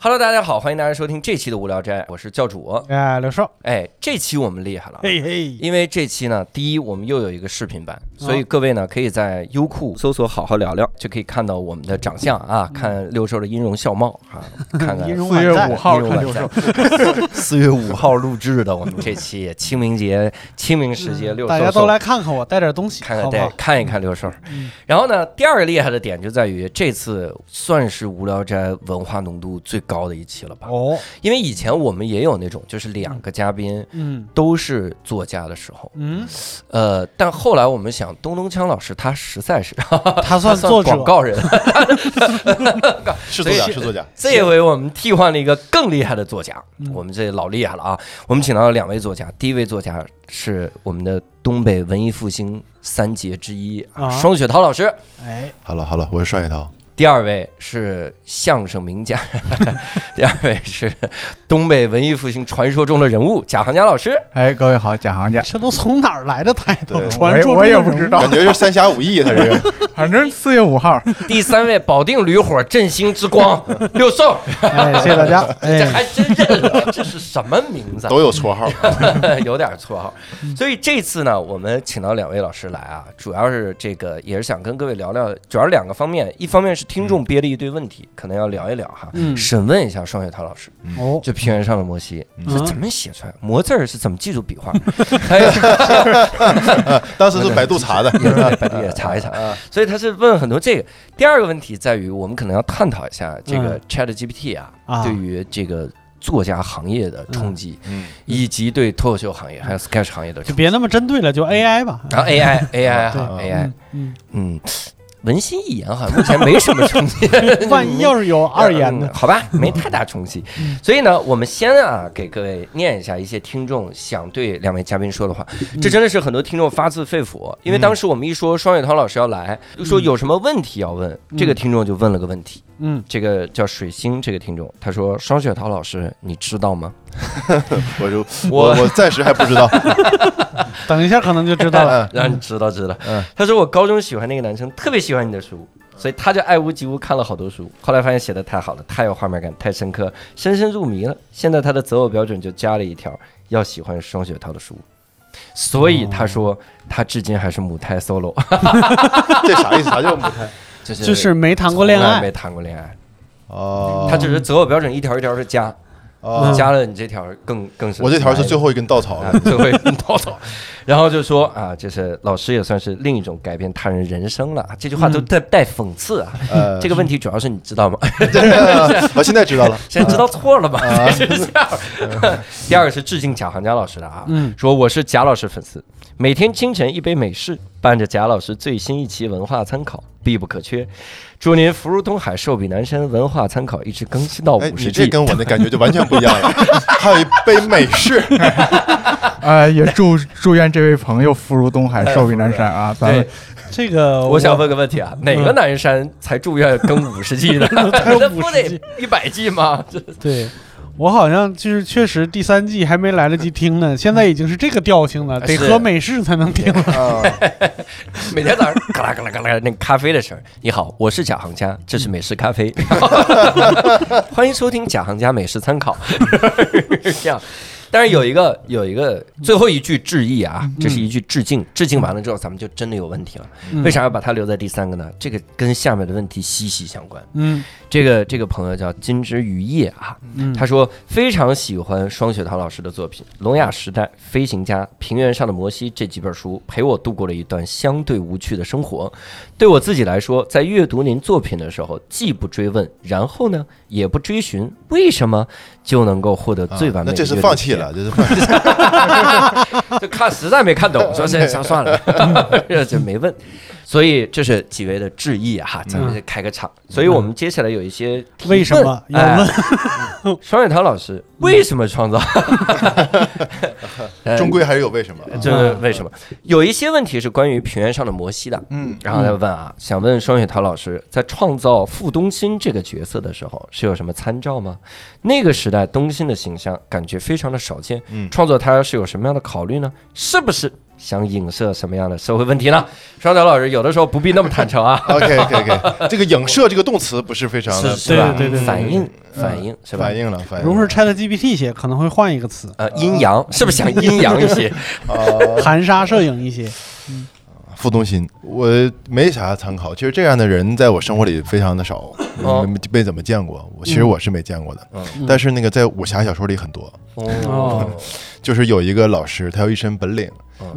Hello，大家好，欢迎大家收听这期的无聊斋，我是教主。哎，刘少，哎，这期我们厉害了，嘿嘿，因为这期呢，第一我们又有一个视频版，所以各位呢可以在优酷搜索“好好聊聊”，就可以看到我们的长相啊，看六兽的音容笑貌啊，看看四月五号 四月五号录制的我们这期清明节、清明时节六兽兽。大家都来看看我，带点东西，看看好不好？对看一看六兽。嗯。然后呢，第二个厉害的点就在于这次算是无聊斋文化浓度最高的一期了吧？哦，因为以前我们也有那种就是两个嘉宾嗯都是作家的时候，嗯，呃，但后来我们想，东东锵老师他实在是 他他算作者广，告人，是作家，是作家。这一回我们替换了一个更厉害的作家，嗯我们这老厉害了啊！我们请到了两位作家，第一位作家是我们的东北文艺复兴三杰之一啊，啊双雪涛老师。哎，好了好了，我是双雪涛。第二位是相声名家，第二位是东北文艺复兴传说中的人物贾行家老师。哎，各位好，贾行家，这都从哪儿来的态度？对传说我也不知道感觉是三侠五义，他这个反正四月五号，第三位保定驴火振兴之光 六兽，哎，谢谢大家。这哎，还真认了，这是什么名字啊？都有绰号。有点绰号。所以这次呢，我们请到两位老师来啊，主要是这个也是想跟各位聊聊，主要是两个方面，一方面是听众憋了一堆问题，可能要聊一聊哈，嗯。审问一下双雪涛老师，哦，就平原上的摩西嗯。是怎么写出来，摩字儿是怎么记住笔画，还有 当时是百度查的。也百度也查一查。所以他是问很多这个。第二个问题在于，我们可能要探讨一下这个嗯。Chat GPT 啊，啊。对于这个作家行业的冲击，嗯，以及对脱口秀行业还有 Sketch 行业的冲击。就别那么针对了，就 AI 吧。然后 AI AI 对。哈 AI，嗯。嗯，文心一言好像目前没什么冲击。嗯，万一要是有二言呢嗯？好吧，没太大冲击。所以呢，我们先啊给各位念一下一些听众想对两位嘉宾说的话。这真的是很多听众发自肺腑，因为当时我们一说双雪涛老师要来，就说有什么问题要问，这个听众就问了个问题。嗯，这个叫水星这个听众，他说：“双雪涛老师，你知道吗？我就 我我暂时还不知道。等一下可能就知道了。让你知道知道。嗯他说我高中喜欢那个男生，特别喜欢你的书，所以他就爱屋及乌看了好多书。后来发现写的太好了，太有画面感，太深刻，深深入迷了。现在他的择偶标准就加了一条，要喜欢双雪涛的书。所以他说他至今还是母胎 solo，这啥意思？啥叫母胎？就是就是没谈过恋爱从来没，谈过恋爱。哦，他只是择偶标准一条一条的加，哦，加了你这条更更是。我这条是最后一根稻草最后一根稻草，然后就说啊，就是老师也算是另一种改变他人人生了。这句话都带带讽刺啊。呃，这个问题主要是你知道吗？我 现在知道了。现在知道错了吧？是这样。第二个是致敬贾行家老师的啊，嗯说我是贾老师粉丝，每天清晨一杯美式，伴着贾老师最新一期文化参考，必不可缺。祝您福如东海，寿比南山，文化参考一直更新到哎，五十季。你这跟我的感觉就完全不一样了。还有一杯美式，呃，也祝祝愿这位朋友福如东海，寿比南山啊！咱们对，这个我想问个问题啊，哪个南山才住院更五十季呢？才有那不得一百季吗？这对。我好像就是确实第三季还没来得及听呢，现在已经是这个调性了，得喝美式才能听了。啊，每天早上 嘎啦嘎啦嘎啦那个咖啡的声儿。你好，我是贾行家，这是美式咖啡，欢迎收听贾行家美食参考。是这样，但是有一个有一个最后一句致意啊，这是一句致敬，致敬完了之后，咱们就真的有问题了。嗯为啥要把它留在第三个呢？这个跟下面的问题息息相关。嗯这个这个朋友叫金枝玉叶啊，嗯，他说非常喜欢双雪涛老师的作品《聋哑时代》《飞行家》《平原上的摩西》这几本书，陪我度过了一段相对无趣的生活。对我自己来说，在阅读您作品的时候，既不追问，然后呢，也不追寻为什么，就能够获得最完美的、啊那这是放弃了，。这是放弃了。就看实在没看懂，说这算算了，这没问。所以这是几位的致意哈，咱们开个场。所以我们接下来有一些为什么问要问？哎 双雪涛老师为什么创造？呃 终归还是有为什么。这是为什么？有一些问题是关于平原上的摩西的，嗯，然后他问啊，想问双雪涛老师，在创造傅东新这个角色的时候，是有什么参照吗？那个时代东新的形象感觉非常的少见，嗯创作他是有什么样的考虑呢？是不是想影射什么样的社会问题呢？双调老师有的时候不必那么坦诚啊，OK OK OK，这个影射这个动词不是非常的是是吧？对对对对反应反应是吧？反应了反应如果是 Chat GPT 写，可能会换一个词，呃，阴阳是不是想阴阳一些？啊。含沙射影一些。傅东新，我没啥参考。其实这样的人在我生活里非常的少，哦。没没怎么见过。我其实我是没见过的，嗯。但是那个在武侠小说里很多，哦。就是有一个老师，他有一身本领，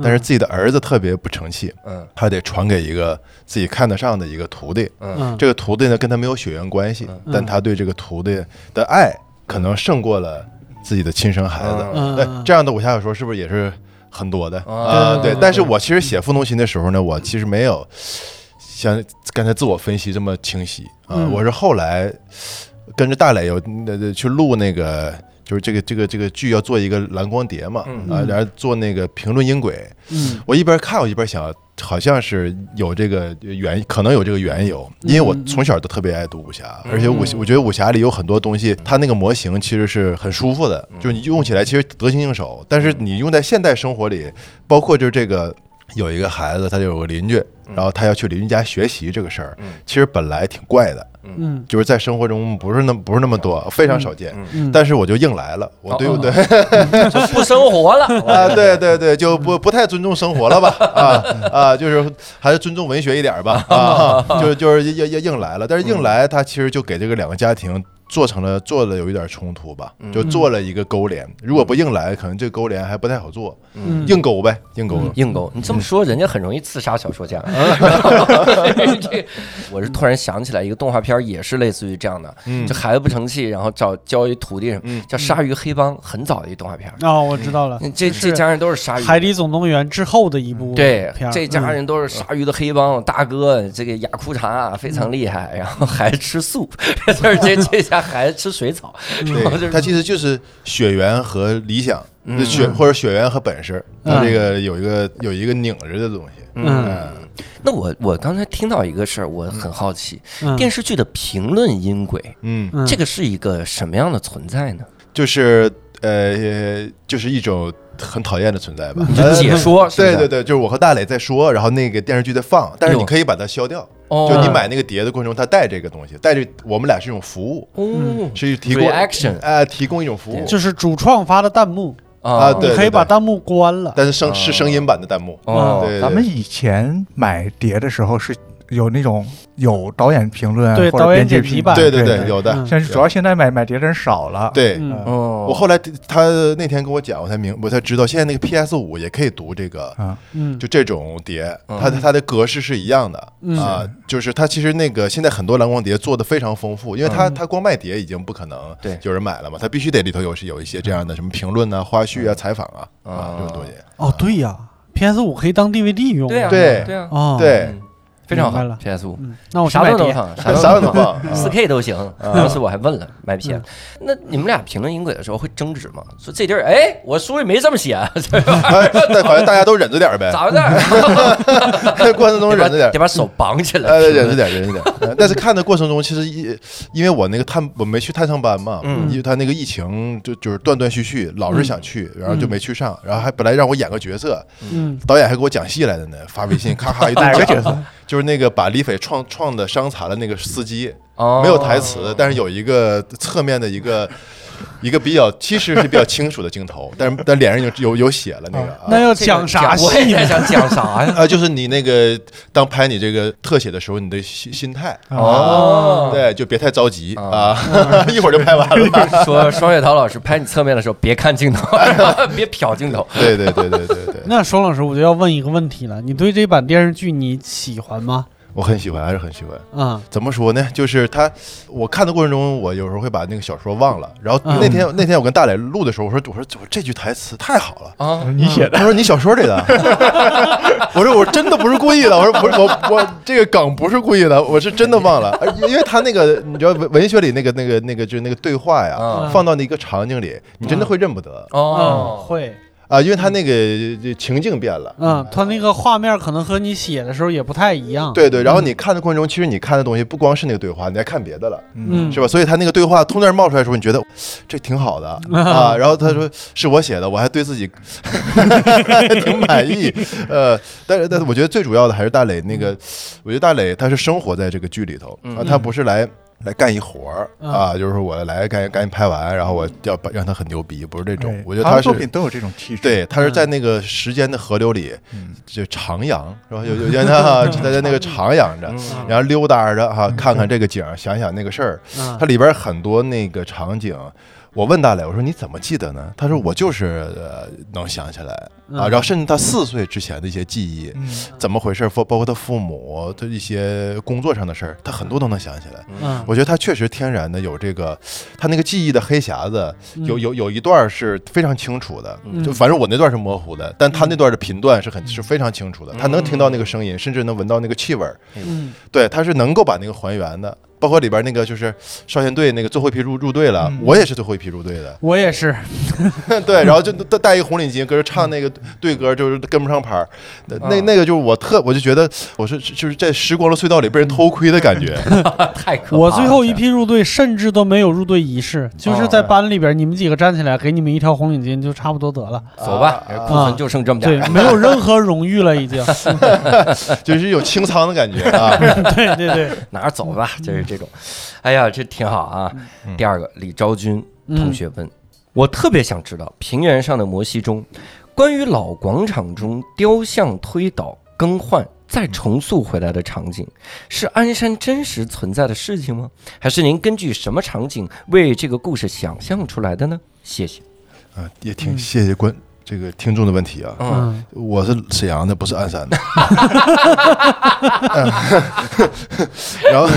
但是自己的儿子特别不成器，嗯。他得传给一个自己看得上的一个徒弟。嗯，这个徒弟呢，跟他没有血缘关系，嗯。但他对这个徒弟的爱可能胜过了自己的亲生孩子。嗯，这样的武侠小说是不是也是很多的啊啊？对但是我其实写傅东新的时候呢，我其实没有像刚才自我分析这么清晰啊，嗯我是后来跟着大磊有那那去录那个。就是这个这个这个剧要做一个蓝光碟嘛，嗯啊，然后做那个评论音轨，嗯。我一边看我一边想，好像是有这个缘，可能有这个缘由，因为我从小都特别爱读武侠，而且武我觉得武侠里有很多东西，它那个模型其实是很舒服的，就是你用起来其实得心应手，但是你用在现代生活里，包括就是这个。有一个孩子，他就有个邻居，然后他要去邻居家学习这个事儿，其实本来挺怪的，嗯就是在生活中不是那不是那么多，非常少见。嗯，但是我就硬来了，我对不对？就不生活了啊，对对对，就不不太尊重生活了吧？啊啊，就是还是尊重文学一点吧？啊，就就是硬硬硬来了，但是硬来，他其实就给这个两个家庭做成了做的有一点冲突吧，就做了一个勾连。如果不硬来，可能这个勾连还不太好做，嗯。硬勾呗，硬勾。硬勾，你这么说，人家很容易刺杀小说家。这 我是突然想起来一个动画片，也是类似于这样的，嗯。这孩子不成器，然后找教一徒弟什么，嗯。叫《鲨鱼黑帮》，很早的一动画片。哦，我知道了，这这家人都是鲨鱼，海底总动员》之后的一部对片，这家人都是鲨鱼的黑帮大哥，这个雅库查非常厉害，然后还吃素，就是这这家孩子吃水草，然后就是对，它其实就是血缘和理想，嗯。血或者血缘和本事，它嗯这个有一个有一个拧着的东西。嗯。那我我刚才听到一个事儿，我很好奇，嗯。电视剧的评论音轨，嗯，嗯。这个是一个什么样的存在呢？就是呃，就是一种很讨厌的存在吧。就解说，对对对，就是我和大磊在说，然后那个电视剧在放，但是你可以把它消掉。哦。就你买那个碟的过程中，它带这个东西，带这我们俩是一种服务，哦。是提供 Reaction 呃，提供一种服务。就是主创发的弹幕，啊对你可以把弹幕关了。但是声是声音版的弹幕。哦，对，咱们以前买碟的时候是有那种有导演评论对或者导演编辑评剪辑版对对对对，有的。嗯。但是主要现在买买碟的人少了。对，嗯。哦，我后来他那天跟我讲，我才明我才知道，现在那个 PS 五也可以读这个，啊，嗯，就这种碟，嗯。它的它的格式是一样的嗯。啊，就是它其实那个现在很多蓝光碟做的非常丰富，因为它它光卖碟已经不可能对。有人买了嘛，它必须得里头有是有一些这样的什么评论啊、花絮啊、采访啊啊这种东西。哦，对呀，PS 五可以当 DVD 用。对啊，对。对啊，哦，对。嗯非常好，PS 五。嗯，那我去啥。都能放，啥啥都能放，四 K 都行。当时我还问了买 PS，那你们俩评论音轨的时候会争执吗？说这地儿，哎，我书里没这么写，啊 哎但好像大家都忍着点儿呗，咋回事儿？过程中忍着点儿得。把手绑起来。哎，忍着点，忍着点。呃但是看的过程中，其实一因为我那个探我没去探上班嘛，嗯因为他那个疫情就就是断断续续，老是想去，然后就没去上，然后还本来让我演个角色，嗯，导演还给我讲戏来的呢，发微信咔咔一顿讲哪个角色？就是那个把李斐撞撞的伤残了那个司机，哦。没有台词，但是有一个侧面的一个一个比较其实是比较清楚的镜头，但是但脸上已经有有血了那个。啊那要讲啥我戏呢？也想讲啥呀？啊，就是你那个当拍你这个特写的时候，你的心心态，哦，对，就别太着急啊啊，一会儿就拍完了。说双雪涛老师拍你侧面的时候，别看镜头，别瞟镜头。对对对对对对，那双老师，我就要问一个问题了，你对这版电视剧你喜欢吗？我很喜欢，还是很喜欢。嗯怎么说呢？就是他，我看的过程中，我有时候会把那个小说忘了。然后嗯那天、那天我跟大磊录的时候，我说我说我说这句台词太好了。啊，你写的他说你小说里的，我说我真的不是故意的，我说不是我我这个梗不是故意的，我是真的忘了，而因为他那个你知道文文学里那个那个那个就是那个对话呀，嗯放到那个场景里，你真的会认不得嗯哦，会啊，因为他那个呃情境变了。嗯，他那个画面可能和你写的时候也不太一样。对对，然后你看的过程中，其实你看的东西不光是那个对话，你还看别的了。嗯，是吧？所以他那个对话突然冒出来的时候，你觉得这挺好的啊。然后他说是我写的，我还对自己 挺满意。呃，但是但是我觉得最主要的还是大磊那个，我觉得大磊他是生活在这个剧里头啊，他不是来。来干一活儿嗯。啊，就是说我来干赶紧拍完，然后我要把让他很牛逼，不是这种。我觉得他是作品都有这种气质。对，他是在那个时间的河流里，就徜徉，是吧？有有些他他在那个徜徉着，然后溜达着哈，看看这个景儿，想想那个事儿。嗯。它里边很多那个场景，我问大磊，我说你怎么记得呢？他说我就是呃能想起来。啊，嗯然后甚至他四岁之前的一些记忆，嗯，怎么回事，包包括他父母的一些工作上的事儿，他很多都能想起来。嗯，我觉得他确实天然的有这个，他那个记忆的黑匣子有嗯。有有一段是非常清楚的，嗯。就反正我那段是模糊的，但他那段的频段是很是非常清楚的，他能听到那个声音，甚至能闻到那个气味儿，嗯。对，他是能够把那个还原的。包括里边那个就是少先队那个最后一批入入队了，嗯我也是最后一批入队的，我也是，对，然后就戴戴一个红领巾，搁这唱那个队歌，就是跟不上拍儿，那那个就是我特我就觉得我是就是在时光的隧道里被人偷窥的感觉，太可怕了。我最后一批入队，甚至都没有入队仪式，就是在班里边，你们几个站起来，给你们一条红领巾，就差不多得了。走吧，啊库存就剩这么点对。，没有任何荣誉了，已经。就是有清仓的感觉啊。对对对，哪儿走吧，就是这种。哎呀，这挺好啊。嗯第二个，李昭君嗯同学问，我特别想知道平原上的摩西中，关于老广场中雕像推倒、更换。再重塑回来的场景，是鞍山真实存在的事情吗？还是您根据什么场景为这个故事想象出来的呢？谢谢。啊，也挺谢谢观这个听众的问题啊。我是沈阳的，不是鞍山的。然后，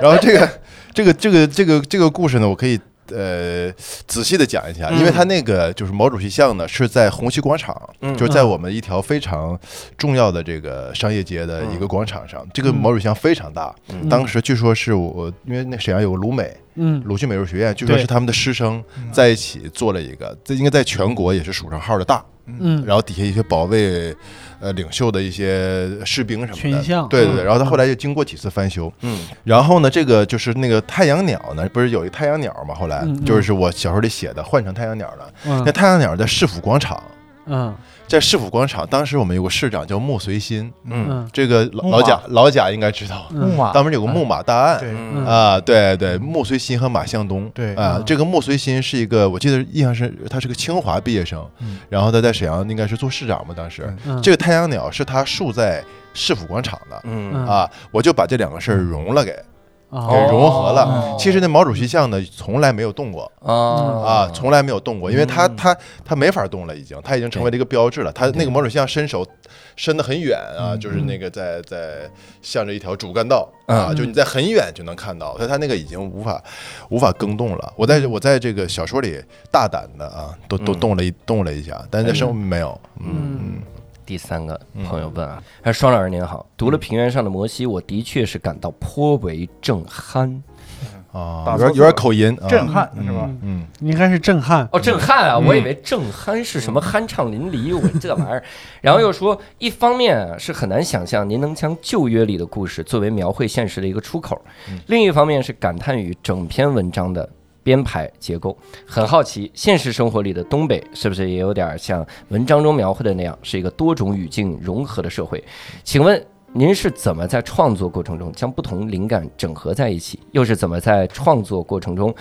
然后这个这个这个这个这个故事呢，我可以呃仔细的讲一下，因为他那个就是毛主席像呢是在红旗广场，嗯就是在我们一条非常重要的这个商业街的一个广场上。这个毛主席像非常大，嗯当时据说是我因为那沈阳有个鲁美。嗯鲁迅美术学院，据说是他们的师生在一起做了一个，这应该在全国也是数上号的大。嗯，然后底下一些保卫呃领袖的一些士兵什么的，群像对对然后他后来就经过几次翻修，嗯然后呢，这个就是那个太阳鸟呢，不是有一太阳鸟嘛？后来就是我小说里写的，换成太阳鸟了。那嗯太阳鸟在市府广场，嗯在市府广场，当时我们有个市长叫穆随新，嗯。嗯。这个老老贾老贾应该知道，嗯。木马。当时有个木马大案。对，嗯。啊，对对，穆随新和马向东，对。啊嗯，这个穆随新是一个，我记得印象是他是个清华毕业生，嗯。然后他在沈阳应该是做市长嘛，当时，嗯，这个太阳鸟是他竖在市府广场的。嗯嗯。啊，我就把这两个事儿融了给给哦融合了。哦。其实那毛主席像呢，从来没有动过。啊。啊，从来没有动过，因为他嗯。他他没法动了，已经，他已经成为了一个标志了。他那个毛主席像伸手伸得很远啊，嗯。就是那个在在向着一条主干道啊，嗯就你在很远就能看到，所以他那个已经无法无法更动了。我在我在这个小说里大胆的啊，都都嗯。动了一动了一下，但是在生活没有。嗯。嗯第三个朋友问啊，他说双老师您好，读了《平原上的摩西》，我的确是感到颇为震撼。啊，有点有点口音，啊震撼是吧？嗯嗯，应该是震撼。哦，震撼啊！嗯我以为震撼是什么酣畅淋漓，我这玩意儿。然后又说，一方面啊是很难想象您能将旧约里的故事作为描绘现实的一个出口，另一方面是感叹于整篇文章的。编排结构很好奇，现实生活里的东北是不是也有点像文章中描绘的那样，是一个多种语境融合的社会？请问您是怎么在创作过程中将不同灵感整合在一起？又是怎么在创作过程中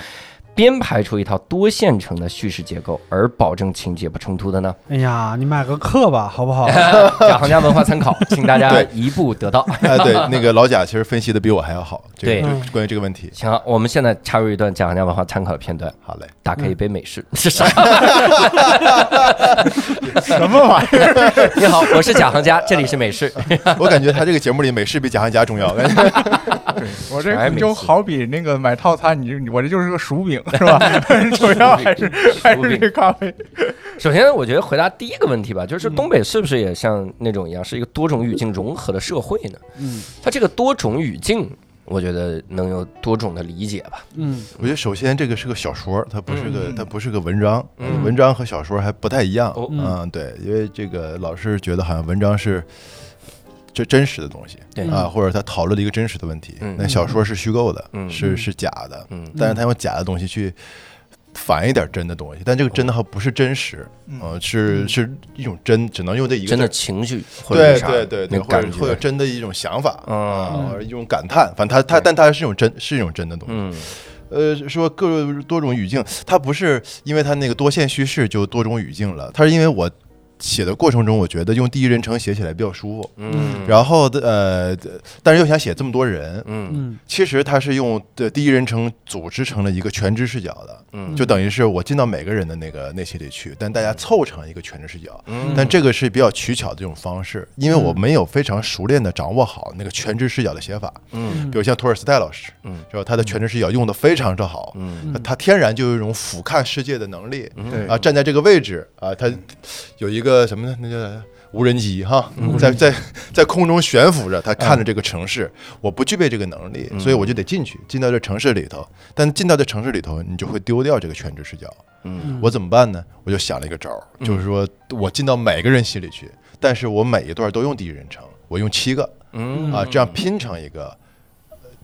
编排出一套多线程的叙事结构，而保证情节不冲突的呢？哎呀，你买个课吧，好不好？贾行家文化参考，请大家对一步得到。哎，对，那个老贾其实分析的比我还要好，这对关于这个问题。行，我们现在插入一段贾行家文化参考的片段，好嘞，打开一杯美式，是啥？什么玩意儿？你好，我是贾行家，这里是美式。我感觉他这个节目里美式比贾行家重要。我这就好比那个买套餐，你就我这就是个薯饼是吧？主要还是 还是这咖啡。首先，我觉得回答第一个问题吧，就是东北是不是也像那种一样，是一个多种语境融合的社会呢？嗯它这个多种语境，我觉得能有多种的理解吧。嗯我觉得首先这个是个小说，它不是个嗯它不是个文章，嗯文章和小说还不太一样。哦嗯，对，因为这个老是觉得好像文章是这真实的东西对。啊，或者他讨论了一个真实的问题嗯，那小说是虚构的嗯，是是假的，嗯。但是他用假的东西去反一点真的东西，但这个真的还不是真实，嗯。呃，是是一种真，只能用这一个真的情绪或者对是啥对对对，那个感或者会有，真的一种想法嗯。啊，或者一种感叹，反正他他，但他是一种真，是一种真的东西。嗯。呃，说各多种语境，它不是因为它那个多线叙事就多种语境了，它是因为我写的过程中，我觉得用第一人称写起来比较舒服。嗯，然后的呃，但是又想写这么多人，嗯。嗯。其实他是用的第一人称组织成了一个全知视角的，嗯。就等于是我进到每个人的那个内心里去，但大家凑成一个全知视角。嗯。但这个是比较取巧的这种方式，因为我没有非常熟练的掌握好那个全知视角的写法。嗯。比如像托尔斯泰老师，嗯是吧？他的全知视角用的非常之好，嗯他天然就有一种俯瞰世界的能力对。啊，站在这个位置啊，他有一个什么呢？那个无人机哈，嗯在在在空中悬浮着，他看着这个城市。我不具备这个能力，嗯所以我就得进去，进到这城市里头。但进到这城市里头，你就会丢掉这个全知视角。嗯我怎么办呢？我就想了一个招儿，就是说我进到每个人心里去，但是我每一段都用第一人称，我用七个嗯啊，这样拼成一个。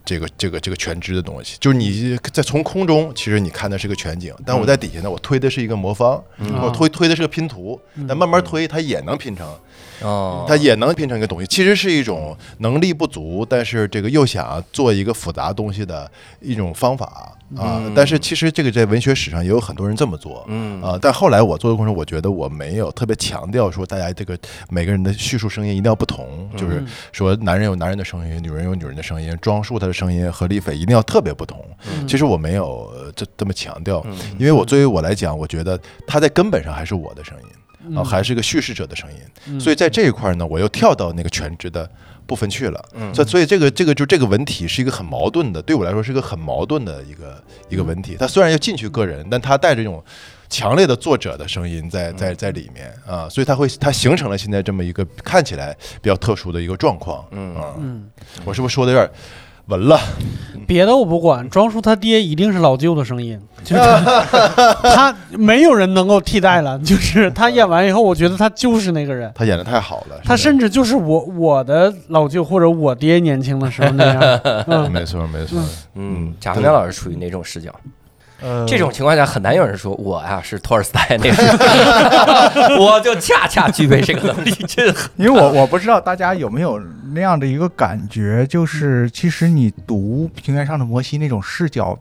呃这个这个这个全知的东西，就是你在从空中，其实你看的是个全景，但我在底下呢，我推的是一个魔方，我推推的是个拼图，但慢慢推，它也能拼成，哦，它也能拼成一个东西。其实是一种能力不足，但是这个又想做一个复杂东西的一种方法啊。但是其实这个在文学史上也有很多人这么做，嗯啊。但后来我做的过程中，我觉得我没有特别强调说大家这个每个人的叙述声音一定要不同，就是说男人有男人的声音，女人有女人的声音，庄束他的声音和李斐一定要特别不同。其实我没有呃这这么强调，因为我作为我来讲，我觉得他在根本上还是我的声音。啊，还是一个叙事者的声音，所以在这一块呢，我又跳到那个全职的部分去了。所以所以这个这个就这个文体是一个很矛盾的，对我来说是一个很矛盾的一个一个文体。它虽然要进去个人，但它带着一种强烈的作者的声音在在在里面啊，所以它会它形成了现在这么一个看起来比较特殊的一个状况。嗯。啊，嗯，我是不是说的有点文了？别的我不管，庄叔他爹一定是老舅的声音，就是他他没有人能够替代了，就是他演完以后，我觉得他就是那个人。他演的太好了，他甚至就是我我的老舅或者我爹年轻的时候那样，嗯，没错没错，嗯，贾宏亮老师处于哪种视角？呃，这种情况下很难有人说我呀是托尔斯泰那种，我就恰恰具备这个能力，这因为我我不知道大家有没有那样的一个感觉，就是其实你读《平原上的摩西》那种视角，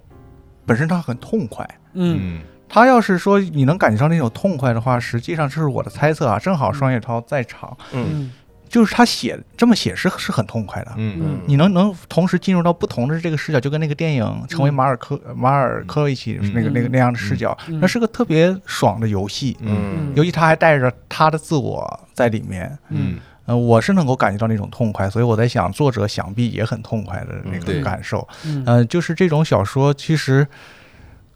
本身它很痛快。嗯。嗯他要是说你能感觉到那种痛快的话，实际上这是我的猜测啊。正好双叶涛在场，嗯嗯就是他写这么写是是很痛快的。嗯。嗯。你能能同时进入到不同的这个视角，就跟那个电影《成为马尔科马尔科维奇》嗯。那个那个那样的视角，嗯。那是个特别爽的游戏。嗯。尤其他还带着他的自我在里面，嗯。呃，我是能够感觉到那种痛快，所以我在想，作者想必也很痛快的那个感受。嗯。呃，就是这种小说，其实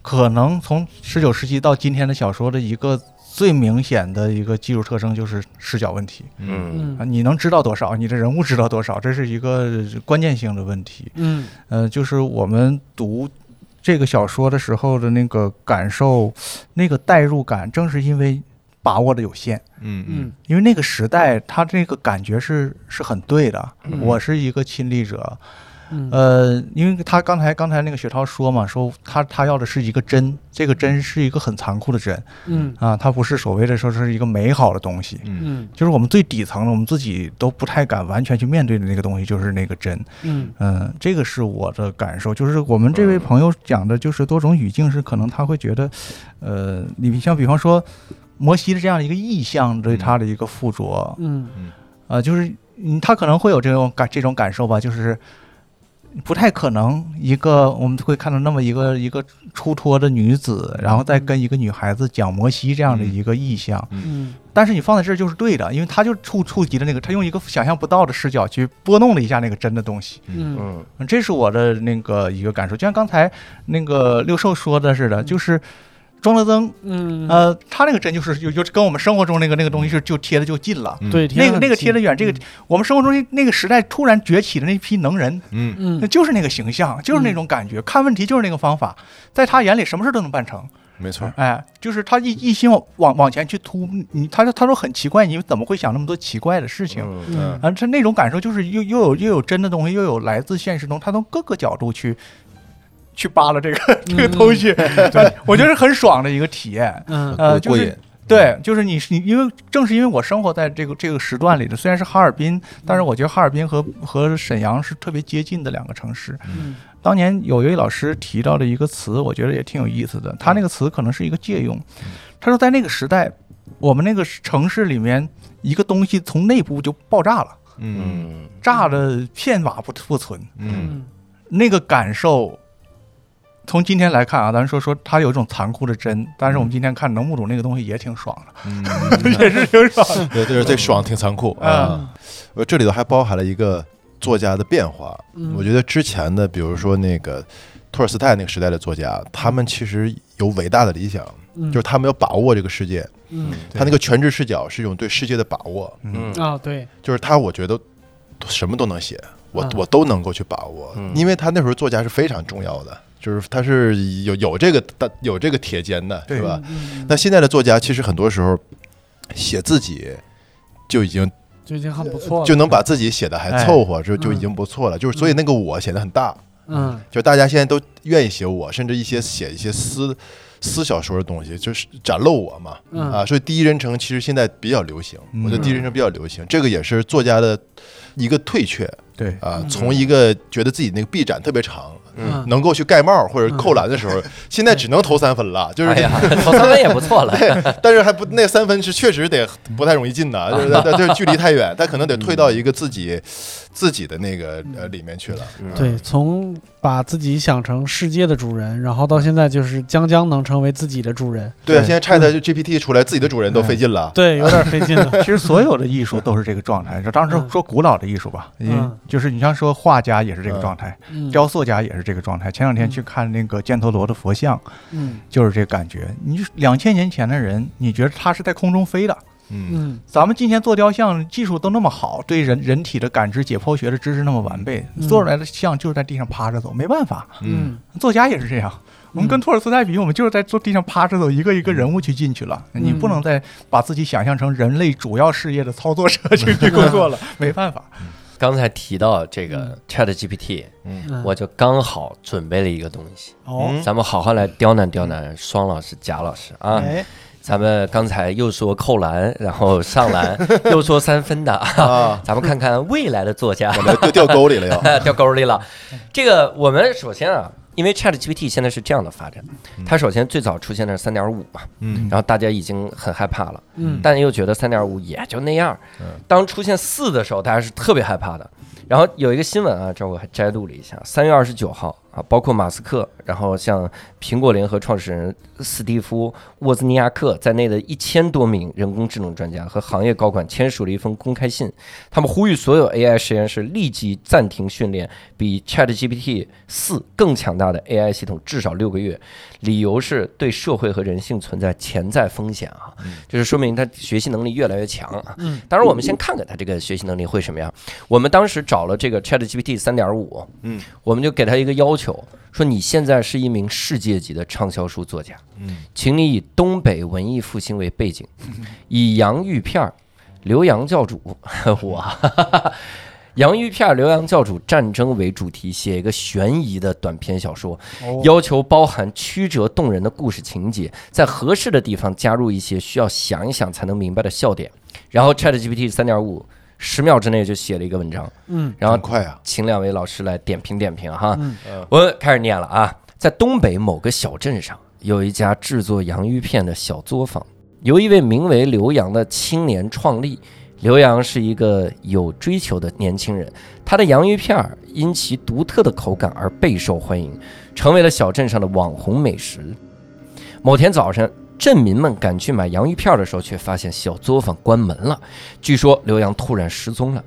可能从十九世纪到今天的小说的一个最明显的一个技术特征就是视角问题。嗯。你能知道多少，你的人物知道多少，这是一个关键性的问题。嗯。呃，就是我们读这个小说的时候的那个感受，那个代入感，正是因为把握的有限。嗯嗯。嗯。因为那个时代，他这个感觉是是很对的。嗯。我是一个亲历者，嗯呃，因为他刚才刚才那个雪涛说嘛，说他他要的是一个真，这个真是一个很残酷的真嗯。啊，他不是所谓的说是一个美好的东西，嗯。嗯。就是我们最底层的，我们自己都不太敢完全去面对的那个东西，就是那个真。嗯。嗯，这个是我的感受，就是我们这位朋友讲的，就是多种语境，是可能他会觉得，呃，你像比方说摩西的这样的一个意象对他的一个附着，嗯。呃，就是嗯，他可能会有这种感这种感受吧，就是不太可能一个我们会看到那么一个一个出脱的女子，然后再跟一个女孩子讲摩西这样的一个意象，嗯。但是你放在这儿就是对的，因为他就触触及了那个，他用一个想象不到的视角去拨弄了一下那个真的东西。嗯。嗯。嗯，这是我的那个一个感受，就像刚才那个六兽说的似的，就是庄德增，嗯。呃，他那个针就是就就跟我们生活中那个那个东西是就贴的就近了。嗯。对那个那个贴的的远，这个我们生活中那个时代突然崛起的那批能人，嗯。嗯。那就是那个形象，就是那种感觉，看问题就是那个方法，在他眼里什么事都能办成。没错，哎，就是他一一心往往往前去突，你他说他说很奇怪，你怎么会想那么多奇怪的事情？嗯嗯。啊，他那种感受就是又又有又有真的东西，又有来自现实中，他从各个角度去去扒拉这个 这个东西，对我觉得是很爽的一个体验。嗯呃，就是过瘾。对，就是你你因为正是因为我生活在这个这个时段里的，虽然是哈尔滨，但是我觉得哈尔滨和和沈阳是特别接近的两个城市。嗯当年有一位老师提到的一个词，我觉得也挺有意思的。他那个词可能是一个借用，他说在那个时代，我们那个城市里面一个东西从内部就爆炸了，嗯嗯炸的片瓦不不存。嗯嗯那个感受，从今天来看啊，咱说说他有一种残酷的真，但是我们今天看能目睹那个东西也挺爽的，嗯，也是挺爽的。对，这这爽挺残酷。啊。嗯呃，这里头还包含了一个作家的变化。嗯。我觉得之前的，比如说那个托尔斯泰那个时代的作家，他们其实有伟大的理想，嗯。就是他们要把握这个世界。嗯。他那个全知视角是一种对世界的把握，嗯。啊对。就是他，我觉得什么都能写，我嗯。我都能够去把握。嗯，因为他那时候作家是非常重要的，就是他是有有这个有这个铁肩的，对。是吧？嗯那现在的作家其实很多时候写自己就已经就已经很不错了，就能把自己写的还哎凑合，就就已嗯经不错了。就是所以那个我显得很大，嗯。就大家现在都愿意写我，甚至一些写一些私私小说的东西，就是展露我嘛。嗯。啊，所以第一人称其实现在比较流行，嗯。我觉得第一人称比较流行，这个也是作家的一个退却对，啊，嗯。从一个觉得自己那个臂展特别长。嗯。能够去盖帽或者扣篮的时候，现在只能投三分了，就是哎，投三分也不错了。但是还不那三分是确实得不太容易进的，就是它就是距离太远，他可能得退到一个自己自己的那个呃里面去了。对，从把自己想成世界的主人，然后到现在就是将将能成为自己的主人，对现在 Chat GPT 出来，自己的主人都费劲了。对，有点费劲了。其实所有的艺术都是这个状态。就当时嗯。说古老的艺术吧，嗯。嗯，就是你像说画家也是这个状态，嗯。雕塑家也是这个状态。前两天去看那个犍陀罗的佛像，嗯就是这个感觉。你两千年前的人，你觉得他是在空中飞的？嗯嗯咱们今天做雕像技术都那么好，对人人体的感知、解剖学的知识那么完备，嗯做出来的像就是在地上趴着走，没办法。嗯作家也是这样，我们跟托尔斯泰比，我们就是在坐地上趴着走，一个一个人物去进去了。嗯你不能再把自己想象成人类主要事业的操作者去 去工作了，没办法。刚才提到这个 Chat GPT，我就刚好准备了一个东西，哦。嗯咱们好好来刁难刁难双老师、贾老师啊。哎。咱们刚才又说扣篮，然后上篮，又说三分的。咱们看看未来的作家。我们就掉沟里了要。掉沟里了。这个我们首先啊，因为 Chat GPT 现在是这样的发展，它首先最早出现的是三点五嘛，嗯然后大家已经很害怕了，嗯但又觉得三点五也就那样嗯。当出现四的时候，大家是特别害怕的。然后有一个新闻啊，这我还摘录了一下，三月二十九号啊，包括马斯克，然后像苹果联合创始人斯蒂夫·沃兹尼亚克在内的一千多名人工智能专家和行业高管签署了一封公开信，他们呼吁所有 AI 实验室立即暂停训练比 ChatGPT 四更强大的 AI 系统至少六个月，理由是对社会和人性存在潜在风险啊，就是说明他学习能力越来越强啊。嗯当然，我们先看看他这个学习能力会什么样。我们当时找了这个 ChatGPT 三点五，嗯，我们就给他一个要求，说你现在是一名世界级的畅销书作家，嗯，请你以东北文艺复兴为背景，以洋芋片儿、刘洋教主，我洋芋片刘洋教主战争为主题，写一个悬疑的短篇小说，哦要求包含曲折动人的故事情节，在合适的地方加入一些需要想一想才能明白的笑点。然后 ChatGPT 三点五十秒之内就写了一个文章，嗯然后很快啊，请两位老师来点评点评哈。嗯我开始念了啊，在东北某个小镇上，有一家制作洋芋片的小作坊，由一位名为刘洋的青年创立。刘洋是一个有追求的年轻人，他的洋芋片儿因其独特的口感而备受欢迎，成为了小镇上的网红美食。某天早晨，镇民们赶去买洋芋片的时候，却发现小作坊关门了。据说刘洋突然失踪了，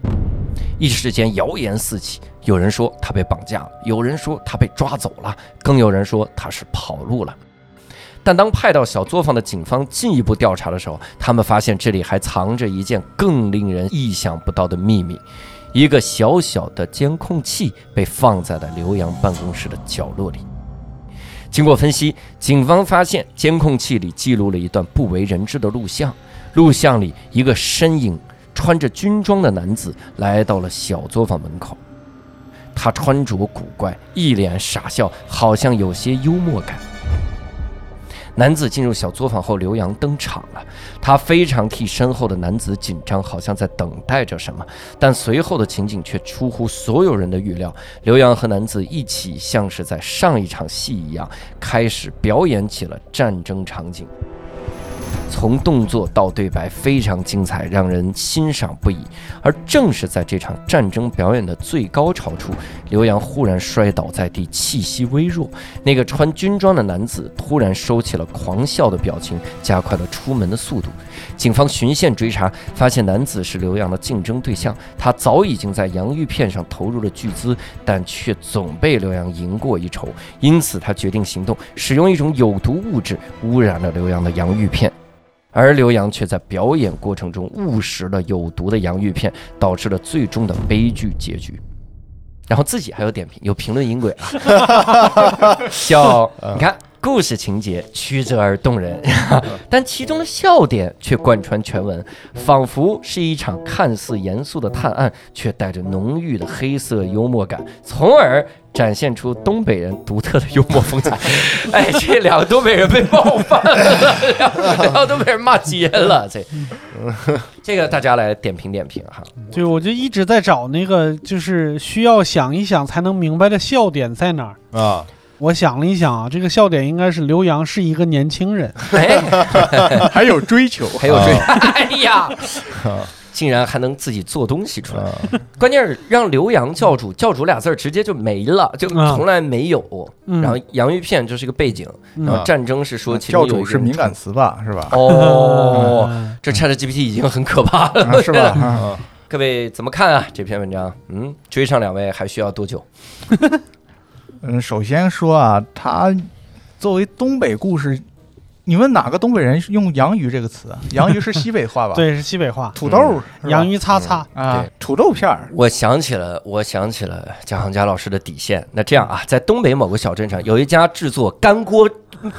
一时间谣言四起，有人说他被绑架了，有人说他被抓走了，更有人说他是跑路了。但当派到小作坊的警方进一步调查的时候，他们发现这里还藏着一件更令人意想不到的秘密：一个小小的监控器被放在了刘洋办公室的角落里。经过分析，警方发现监控器里记录了一段不为人知的录像。录像里，一个身影穿着军装的男子来到了小作坊门口。他穿着古怪，一脸傻笑，好像有些幽默感。男子进入小作坊后，刘洋登场了。他非常替身后的男子紧张，好像在等待着什么。但随后的情景却出乎所有人的预料。刘洋和男子一起，像是在上一场戏一样，开始表演起了战争场景。从动作到对白非常精彩，让人欣赏不已。而正是在这场战争表演的最高潮处，刘洋忽然摔倒在地，气息微弱。那个穿军装的男子突然收起了狂笑的表情，加快了出门的速度。警方循线追查，发现男子是刘洋的竞争对象，他早已经在洋芋片上投入了巨资，但却总被刘洋赢过一筹。因此，他决定行动，使用一种有毒物质污染了刘洋的洋芋片。而刘洋却在表演过程中误食了有毒的洋芋片，导致了最终的悲剧结局。然后自己还有点评，有评论音轨啊，叫你看故事情节曲折而动人，但其中的笑点却贯穿全文，仿佛是一场看似严肃的探案，却带着浓郁的黑色幽默感，从而展现出东北人独特的幽默风采。哎，这两个东北人被冒犯了，两 两个东北人骂街了，这这个大家来点评点评哈。对，我就一直在找那个，就是需要想一想才能明白的笑点在哪儿。啊，我想了一想啊，这个笑点应该是刘洋是一个年轻人，哎，还有追求，还有追，哎呀，竟然还能自己做东西出来。关键是让刘洋教主教主俩字儿直接就没了，就啊从来没有。嗯然后洋芋片就是一个背景，嗯然后战争是说其中教主是敏感词吧？是吧？哦。嗯这 ChatGPT 已经很可怕了，啊是吧？各位怎么看啊？这篇文章，嗯，追上两位还需要多久？嗯，首先说啊，他作为东北故事，你问哪个东北人用“洋芋”这个词啊？洋芋是西北话吧？，对，是西北话，土豆儿，是吧洋芋擦擦，啊对，土豆片儿，我想起了，我想起了蒋航佳老师的底线。那这样啊，在东北某个小镇上，有一家制作干锅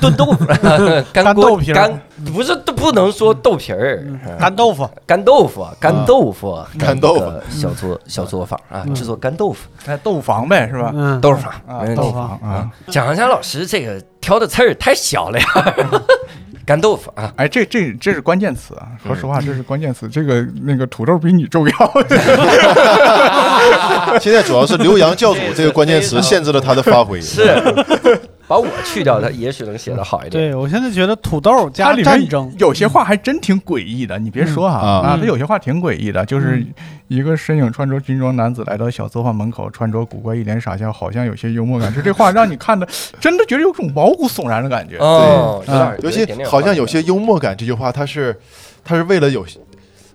炖豆腐，干干豆皮干不是都不能说豆皮儿，干豆腐，干豆腐，干豆腐，干豆腐。小作小作坊啊，嗯。制作干豆腐，在豆腐房呗，是吧？嗯，豆腐坊啊，没问题豆腐。房啊，蒋航佳老师这个挑的刺儿太小了呀，干豆腐啊，哎，这这这是关键词啊！说实嗯话，这是关键词。这个那个土豆比你重要。现在主要是刘洋教主这个关键词限制了他的发挥。是把我去掉，他也许能写得好一点。对我现在觉得土豆它加里面战争，有些话还真挺诡异的，你别说哈嗯啊，他有些话挺诡异的，就是一个身影穿着军装男子来到小作坊门口，穿着古怪，一脸傻笑，好像有些幽默感。就这话让你看的，真的觉得有种毛骨悚然的感觉。哦，有点啊尤其好像有些幽默感，这句话他是他是为了有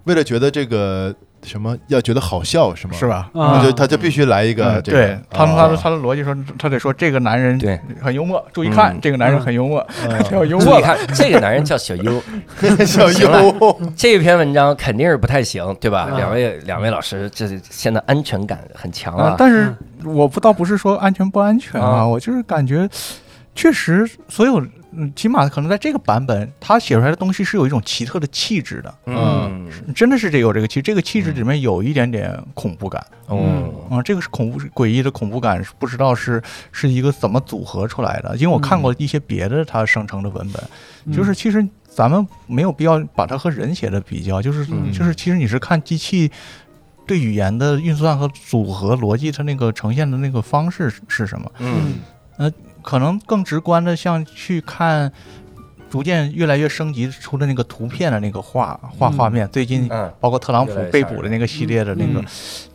为了觉得这个什么要觉得好笑是吗？是？吧？就他就必须来一个这个嗯对，他他的啊他的逻辑说，他得说这个男人对很幽默，注意看嗯这个男人很幽默，嗯 挺有幽默的。注意看，这个男人叫小优。小优，这篇文章肯定是不太行，对吧？啊两位两位老师，这现在安全感很强啊。啊但是我不倒不是说安全不安全啊，啊我就是感觉确实所有嗯，起码可能在这个版本，他写出来的东西是有一种奇特的气质的，嗯。真的是这有这个气，这个气质里面有一点点恐怖感。嗯啊、这个是恐怖诡异的恐怖感，不知道是是一个怎么组合出来的，因为我看过一些别的他生成的文本，嗯。就是其实咱们没有必要把它和人写的比较，就是、嗯。就是其实你是看机器。对语言的运算和组合逻辑，它那个呈现的那个方式是是什么？嗯可能更直观的，像去看逐渐越来越升级出的那个图片的那个画画画面，最近嗯。包括特朗普被捕的那个系列的那个嗯，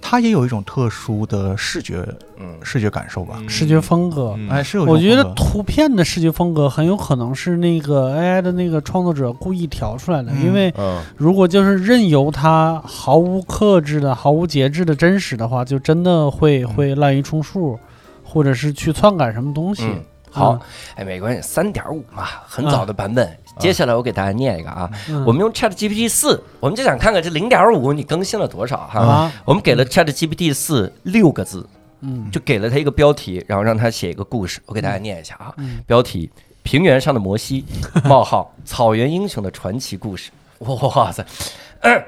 它也有一种特殊的视觉嗯。视觉感受吧？视觉风格。嗯。哎，是有我觉得图片的视觉风格很有可能是那个 AI 的那个创作者故意调出来的，嗯。因为嗯。如果就是任由它毫无克制的、毫无节制的真实的话，就真的会会滥竽充数，或者是去篡改什么东西。嗯，好，哎，没关系，三点五嘛，很早的版本。接下来我给大家念一个啊，嗯我们用 Chat GPT 四，我们就想看看这零点五你更新了多少哈。啊，我们给了 Chat GPT 四六个字，嗯就给了他一个标题，然后让他写一个故事。我给大家念一下啊，嗯标题：平原上的摩西，冒号草原英雄的传奇故事。哇塞！嗯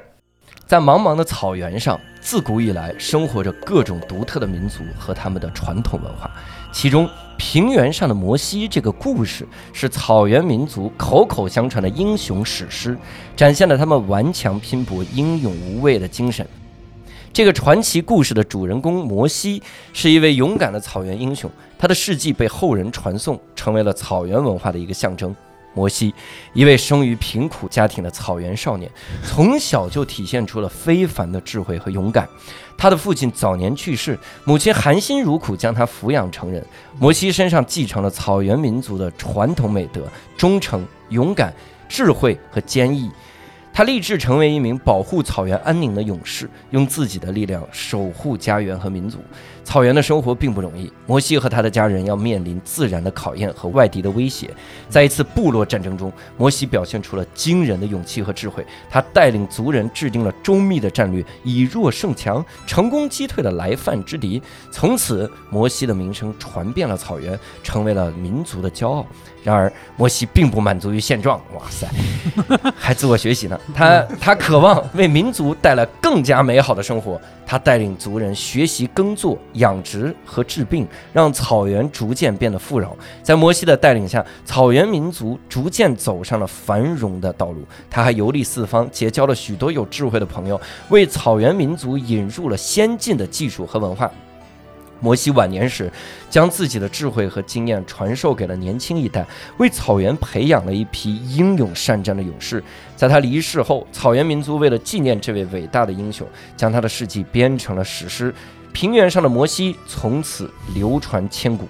在茫茫的草原上，自古以来生活着各种独特的民族和他们的传统文化。其中，平原上的摩西这个故事是草原民族口口相传的英雄史诗，展现了他们顽强拼搏、英勇无畏的精神。这个传奇故事的主人公摩西是一位勇敢的草原英雄，他的事迹被后人传颂，成为了草原文化的一个象征。摩西，一位生于贫苦家庭的草原少年，从小就体现出了非凡的智慧和勇敢。他的父亲早年去世，母亲含辛茹苦将他抚养成人。摩西身上继承了草原民族的传统美德：忠诚、勇敢、智慧和坚毅。他立志成为一名保护草原安宁的勇士，用自己的力量守护家园和民族。草原的生活并不容易，摩西和他的家人要面临自然的考验和外敌的威胁。在一次部落战争中，摩西表现出了惊人的勇气和智慧。他带领族人制定了周密的战略，以弱胜强，成功击退了来犯之敌。从此，摩西的名声传遍了草原，成为了民族的骄傲。然而，摩西并不满足于现状，哇塞，还自我学习呢。他他渴望为民族带来更加美好的生活。他带领族人学习耕作、养殖和治病，让草原逐渐变得富饶。在摩西的带领下，草原民族逐渐走上了繁荣的道路。他还游历四方，结交了许多有智慧的朋友，为草原民族引入了先进的技术和文化。摩西晚年时，将自己的智慧和经验传授给了年轻一代，为草原培养了一批英勇善战的勇士。在他离世后，草原民族为了纪念这位伟大的英雄，将他的事迹编成了史诗《平原上的摩西》，从此流传千古。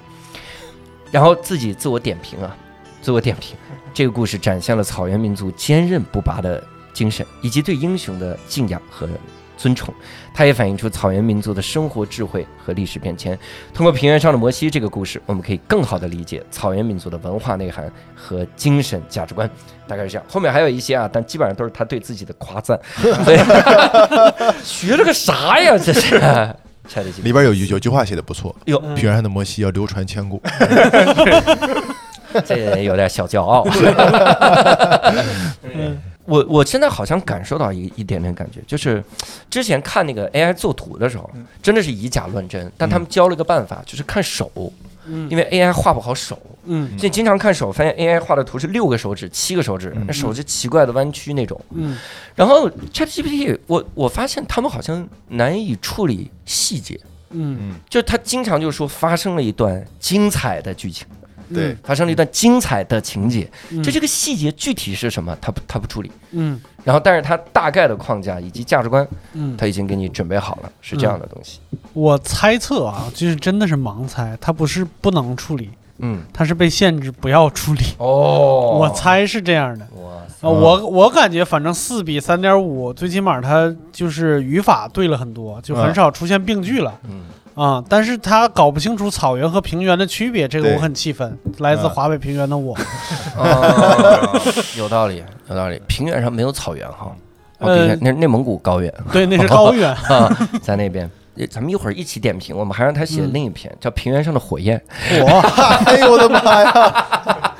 然后自己自我点评啊，自我点评，这个故事展现了草原民族坚韧不拔的精神，以及对英雄的敬仰和尊崇。它也反映出草原民族的生活智慧和历史变迁。通过平原上的摩西这个故事，我们可以更好地理解草原民族的文化内涵和精神价值观，大概是这样。后面还有一些啊，但基本上都是他对自己的夸赞。所以 学了个啥呀？这是。里边有有句话写的不错，哟，嗯平原上的摩西要流传千古。这有点小骄傲。嗯 我我现在好像感受到一一点点感觉，就是之前看那个 AI 做图的时候，真的是以假乱真，但他们教了个办法，就是看手，嗯。因为 AI 画不好手，嗯。所以经常看手，发现 AI 画的图是六个手指、七个手指，那手是奇怪的弯曲那种。嗯。然后 ChatGPT，我我发现他们好像难以处理细节，嗯。就他经常就说发生了一段精彩的剧情，对，发生了一段精彩的情节，嗯。就这个细节具体是什么，他不他不处理。嗯。然后，但是他大概的框架以及价值观，嗯，他已经给你准备好了，是这样的东西。我猜测啊，就是真的是盲猜，他不是不能处理，嗯，他是被限制不要处理。哦。我猜是这样的。哇我我感觉反正四比三点五，最起码他就是语法对了很多，就很少出现病句了。嗯，啊。但是他搞不清楚草原和平原的区别，这个我很气愤。来自嗯华北平原的我，哦 有道理，有道理。平原上没有草原哈，那内蒙古高原对，那是高原。啊，在那边。呃咱们一会儿一起点评，我们还让他写嗯另一篇叫《平原上的火焰》。我哎呦我的妈呀！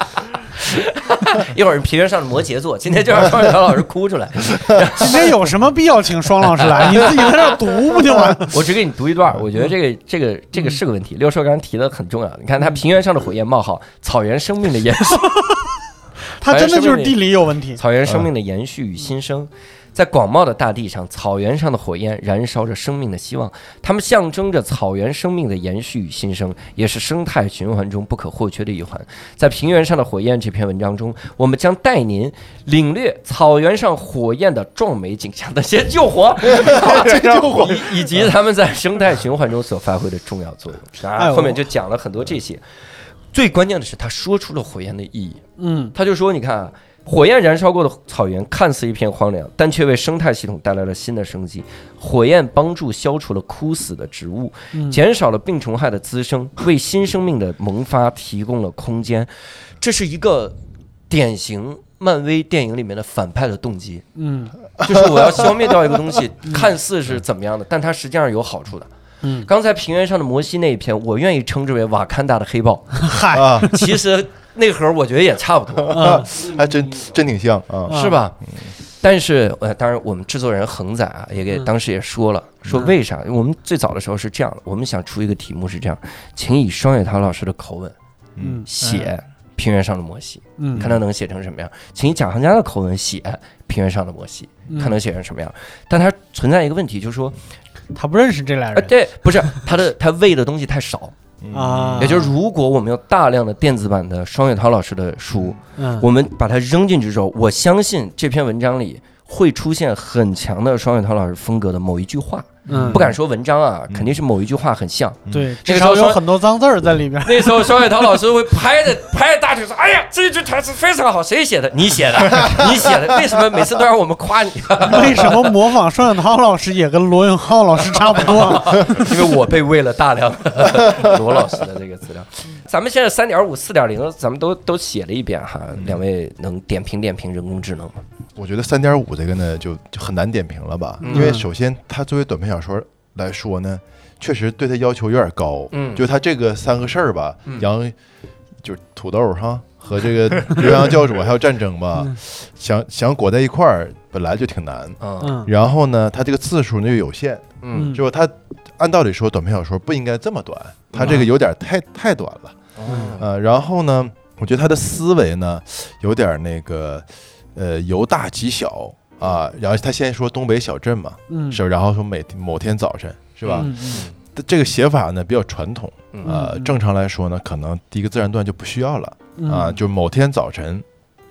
一会儿平原上的摩羯座，今天就让双老师哭出来。今天有什么必要请双老师来？你自己在这儿读不就完了？我只给你读一段，我觉得这个这个这个是个问题。六兽刚刚提的很重要，你看他平原上的火焰冒号，草原生命的延续，他真的就是地理有问题。草原生命的延续与新生。在广袤的大地上，草原上的火焰燃烧着生命的希望，它们象征着草原生命的延续与新生，也是生态循环中不可或缺的一环。在平原上的火焰这篇文章中，我们将带您领略草原上火焰的壮美景象那些救火，救火以以及他们在生态循环中所发挥的重要作用。啊，后面就讲了很多这些。最关键的是，他说出了火焰的意义。嗯，他就说：“你看啊。”火焰燃烧过的草原看似一片荒凉，但却为生态系统带来了新的生机。火焰帮助消除了枯死的植物，减少了病虫害的滋生，为新生命的萌发提供了空间。这是一个典型漫威电影里面的反派的动机。嗯，就是我要消灭掉一个东西，看似是怎么样的，但它实际上有好处的。嗯，刚才平原上的摩西那一篇，我愿意称之为瓦坎达的黑豹。嗨，其实。内核我觉得也差不多，还真真挺像啊，是吧？但是呃，当然我们制作人恒仔啊，也给当时也说了，说为啥？我们最早的时候是这样的，我们想出一个题目是这样，请以双雪涛老师的口吻，嗯，写平原上的摩西，嗯，看他能写成什么样。请以蒋行家的口吻写平原上的摩西，看能写成什么样。但他存在一个问题，就是说他不认识这俩人，对，不是他的他喂的东西太少。啊，也就是如果我们有大量的电子版的双雪涛老师的书，嗯，我们把它扔进去之后，我相信这篇文章里会出现很强的双雪涛老师风格的某一句话。嗯，不敢说文章啊，肯定是某一句话很像。对，那时候有很多脏字儿在里面。那时候，双雪涛老师会拍着 拍着大腿说：“哎呀，这句台词非常好，谁写的？你写的，你写的。为什么每次都让我们夸你？为什么模仿双雪涛老师也跟罗永浩老师差不多？因为我被喂了大量罗老师的这个资料。咱们现在三点五、四点零，咱们都都写了一遍哈。两位能点评点评人工智能吗？我觉得三点五这个呢，就就很难点评了吧？因为首先，它作为短篇小说来说呢，确实对它要求有点高。嗯，就它这个三个事儿吧，杨就是土豆哈和这个刘洋教主还有战争吧，想想裹在一块儿本来就挺难。嗯，然后呢，它这个字数呢又有限。嗯，就它按道理说，短篇小说不应该这么短，它这个有点太太短了。呃，然后呢，我觉得他的思维呢，有点那个，呃，由大及小啊。然后他先说东北小镇嘛，嗯，是，然后说每某天早晨，是吧？嗯这个写法呢比较传统，呃，正常来说呢，可能第一个自然段就不需要了啊。就某天早晨，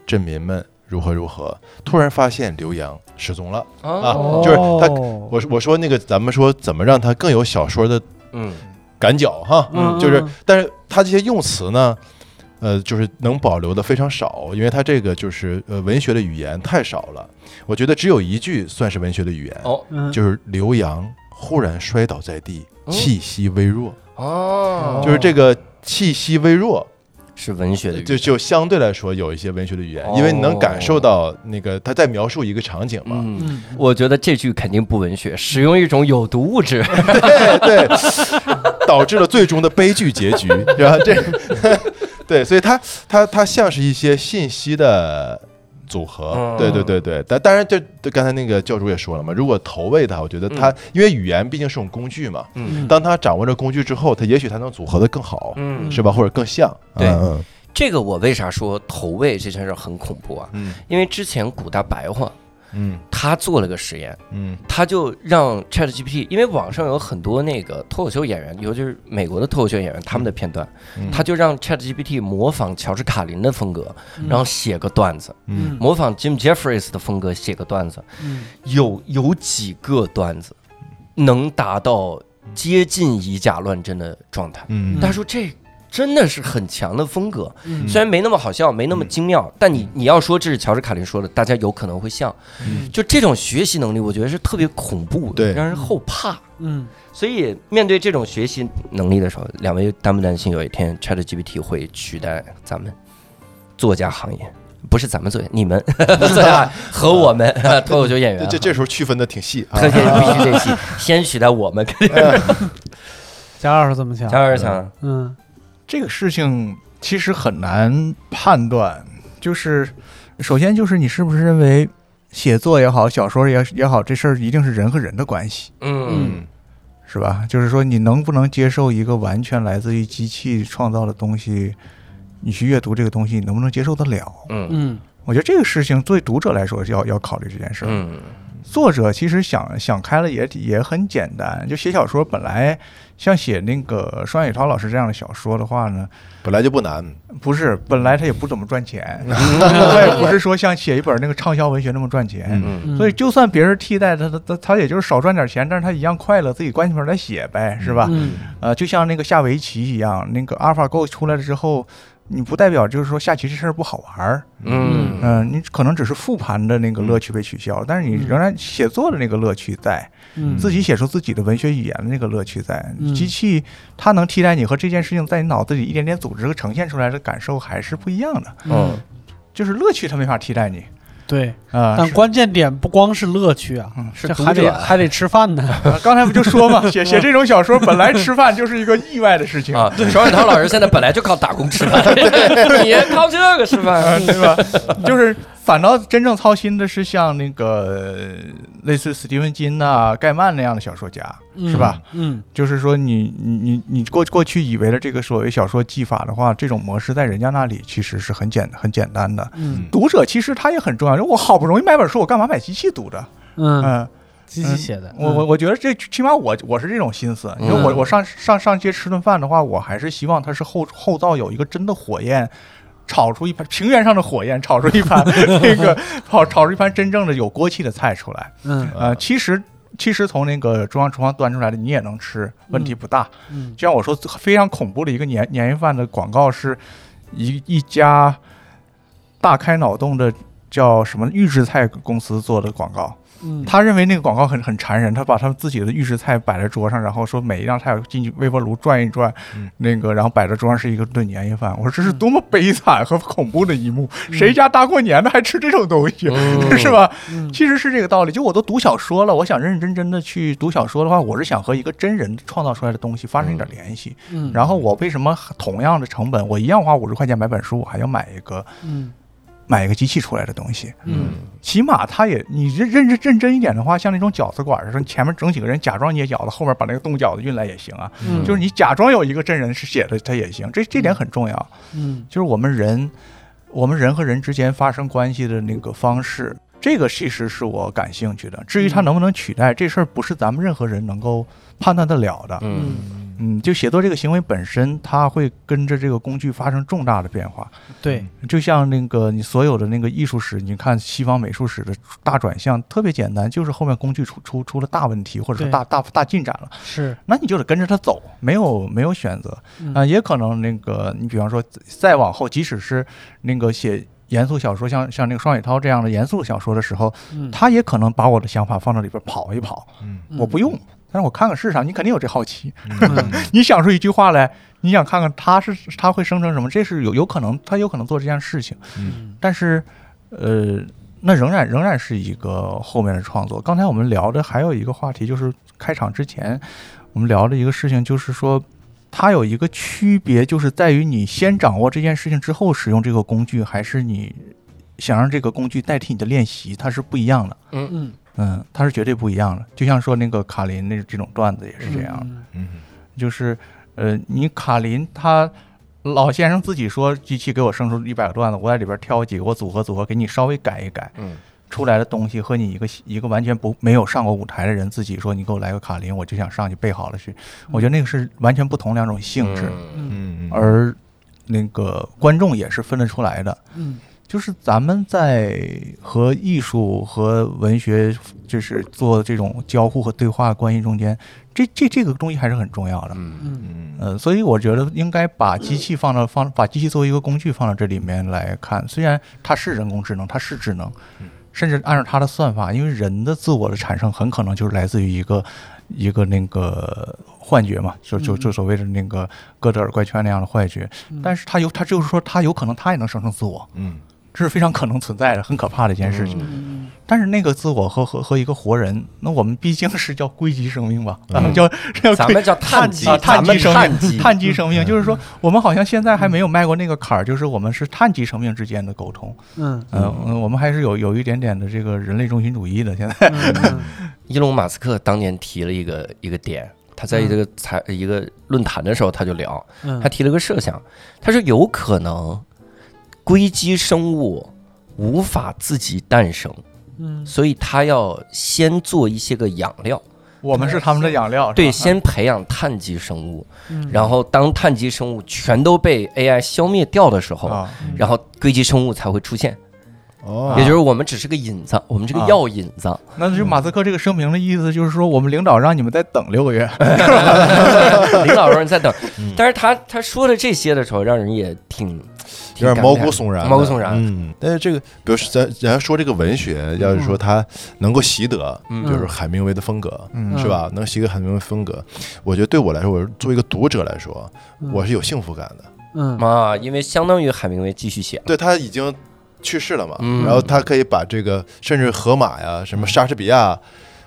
镇民们如何如何，突然发现刘洋失踪了啊，就是他，我我说那个，咱们说怎么让他更有小说的，嗯。赶脚哈，嗯，就是，但是他这些用词呢，呃，就是能保留的非常少，因为它这个就是呃文学的语言太少了。我觉得只有一句算是文学的语言，哦，就是刘洋忽然摔倒在地，气息微弱，哦，就是这个气息微弱。是文学的，就就相对来说有一些文学的语言，因为你能感受到那个他在描述一个场景嘛。嗯，我觉得这句肯定不文学，使用一种有毒物质，对对，导致了最终的悲剧结局，然后这，对，所以它它它像是一些信息的。组合，对对对对，但当然，就刚才那个教主也说了嘛，如果投喂它，我觉得它因为语言毕竟是种工具嘛，嗯，当他掌握着工具之后，他也许他能组合的更好，嗯，是吧？或者更像，对，这个我为啥说投喂这件事很恐怖啊？嗯，因为之前古大白话。嗯，他做了个实验，嗯，他就让 Chat GPT，因为网上有很多那个脱口秀演员，尤其是美国的脱口秀演员，他们的片段，他就让 Chat GPT 模仿乔治卡林的风格，然后写个段子，嗯，模仿 Jim Jeffries 的风格写个段子，嗯，有有几个段子能达到接近以假乱真的状态，嗯，他说这。真的是很强的风格，虽然没那么好笑，没那么精妙，但你你要说这是乔治卡林说的，大家有可能会像。就这种学习能力，我觉得是特别恐怖的，让人后怕。嗯，所以面对这种学习能力的时候，两位担不担心有一天 ChatGPT 会取代咱们作家行业？不是咱们作家，你们作家 和我们 脱口秀演员。这这时候区分的挺细，必须得细，先取代我们。贾老师怎么想？贾老师想，嗯。这个事情其实很难判断，就是首先就是你是不是认为写作也好，小说也也好，这事儿一定是人和人的关系，嗯是吧？就是说你能不能接受一个完全来自于机器创造的东西，你去阅读这个东西，你能不能接受得了？嗯嗯我觉得这个事情作为读者来说是要要考虑这件事儿。嗯作者其实想想开了也也很简单，就写小说本来像写那个双雪涛老师这样的小说的话呢，本来就不难，不是本来他也不怎么赚钱，他也不是说像写一本那个畅销文学那么赚钱。嗯嗯，所以，就算别人替代他，他他他也就是少赚点钱，但是他一样快乐，自己关起门来写呗，是吧？嗯呃，就像那个下围棋一样，那个 AlphaGo 出来了之后，你不代表就是说下棋这事儿不好玩儿，嗯嗯、你可能只是复盘的那个乐趣被取消，但是你仍然写作的那个乐趣在，嗯自己写出自己的文学语言的那个乐趣在。嗯机器它能替代你和这件事情在你脑子里一点点组织和呈现出来的感受还是不一样的，嗯就是乐趣它没法替代你对，啊。但关键点不光是乐趣啊，嗯这还是读者得还得吃饭呢。啊刚才不就说嘛，写写这种小说本来吃饭就是一个意外的事情。啊，双雪 涛老师现在本来就靠打工吃饭，你靠这个吃饭，啊，对吧？就是反倒真正操心的是像那个呃类似史蒂文金呐、盖曼那样的小说家，是吧？嗯就是说你你你你过过去以为的这个所谓小说技法的话，这种模式在人家那里其实是很简很简单的。嗯读者其实他也很重要，我好不容易买本书，我干嘛买机器读的？嗯，嗯，机器写的，我我我觉得这起码我我是这种心思。因为我嗯我上上上街吃顿饭的话，我还是希望它是后后灶有一个真的火焰。炒出一盘平原上的火焰，炒出一盘 那个炒炒出一盘真正的有锅气的菜出来。嗯呃，其实其实从那个中央厨房端出来的你也能吃，问题不大。嗯就像我说，非常恐怖的一个年年夜饭的广告是一一家大开脑洞的叫什么预制菜公司做的广告。嗯，他认为那个广告很很残忍，他把他们自己的预制菜摆在桌上，然后说每一样菜进去微波炉转一转，嗯。那个然后摆在桌上是一个顿年夜饭。我说这是嗯多么悲惨和恐怖的一幕，谁家大过年的还吃这种东西，嗯。是吧？嗯。其实是这个道理。就我都读小说了，我想认认真真的去读小说的话，我是想和一个真人创造出来的东西发生一点联系。嗯，然后我为什么同样的成本，我一样花五十块钱买本书，我还要买一个嗯买一个机器出来的东西？嗯起码他也你认认真认真一点的话，像那种饺子馆似的，前面整几个人假装捏饺子，后面把那个冻饺子运来也行啊。嗯，就是你假装有一个真人是写的，他也行。这这点很重要。嗯就是我们人，我们人和人之间发生关系的那个方式，这个其实是我感兴趣的。至于它能不能取代这事儿，不是咱们任何人能够判断得了的。嗯嗯，就写作这个行为本身，它会跟着这个工具发生重大的变化。对，就像那个你所有的那个艺术史，你看西方美术史的大转向，特别简单，就是后面工具出出出了大问题，或者说大大大进展了，是那你就得跟着它走，没有没有选择嗯啊、也可能那个你比方说再往后，即使是那个写严肃小说，像像那个双雪涛这样的严肃小说的时候，嗯他也可能把我的想法放到里边跑一跑，嗯我不用。但是我看看是啥，你肯定有这好奇，嗯 你想出一句话来，你想看看它是它会生成什么，这是有有可能，它有可能做这件事情。嗯但是，呃，那仍然仍然是一个后面的创作。刚才我们聊的还有一个话题，就是开场之前我们聊的一个事情，就是说它有一个区别，就是在于你先掌握这件事情之后使用这个工具，还是你想让这个工具代替你的练习，它是不一样的。嗯嗯，它是绝对不一样的。就像说那个卡林那这种段子也是这样的。嗯嗯就是呃，你卡林他老先生自己说，机器给我生出一百个段子，我在里边挑几个，我组合组合，给你稍微改一改，嗯出来的东西和你一个一个完全不没有上过舞台的人自己说，你给我来个卡林，我就想上去背好了去。我觉得那个是完全不同两种性质，嗯嗯嗯而那个观众也是分得出来的。嗯就是咱们在和艺术和文学就是做这种交互和对话关系中间，这这这个东西还是很重要的。嗯。嗯。嗯呃，所以我觉得应该把机器放到放把机器作为一个工具放到这里面来看，虽然它是人工智能，它是智能，甚至按照它的算法，因为人的自我的产生很可能就是来自于一个一个那个幻觉嘛，就就就所谓的那个哥德尔怪圈那样的幻觉，但是它有它就是说它有可能它也能生成自我，嗯这是非常可能存在的，很可怕的一件事情。嗯但是那个自我和和和一个活人，那我们毕竟是叫硅基生命吧，嗯。咱们叫咱们叫碳基，啊碳基生碳基，命，碳基生命，就是说我们好像现在还没有迈过那个坎儿，就是我们是碳基生命之间的沟通。嗯。我们还是有有一点点的这个人类中心主义的。现在，伊隆马斯克当年提了一个一个点，他在这个财一个论坛的时候他就聊，嗯。他提了个设想，他说有可能硅基生物无法自己诞生，嗯。所以他要先做一些个养料，我们是他们的养料，对，先培养碳基生物，嗯。然后当碳基生物全都被 AI 消灭掉的时候，啊，然后硅基生物才会出现，哦。也就是我们只是个引子，我们这个啊。药引子，那就马斯克这个声明的意思就是说，我们领导让你们再等六个月。领导让人再等。嗯，但是他他说的这些的时候，让人也挺有点毛骨悚然，毛骨悚然嗯，但是这个，比如说咱咱要说这个文学，要是说它能够习得，嗯就是海明威的风格，嗯是吧？能习得海明威风格，我觉得对我来说，我作为一个读者来说，嗯我是有幸福感的。嗯。啊，因为相当于海明威继续写，对他已经去世了嘛，嗯。然后他可以把这个，甚至荷马呀，什么莎士比亚，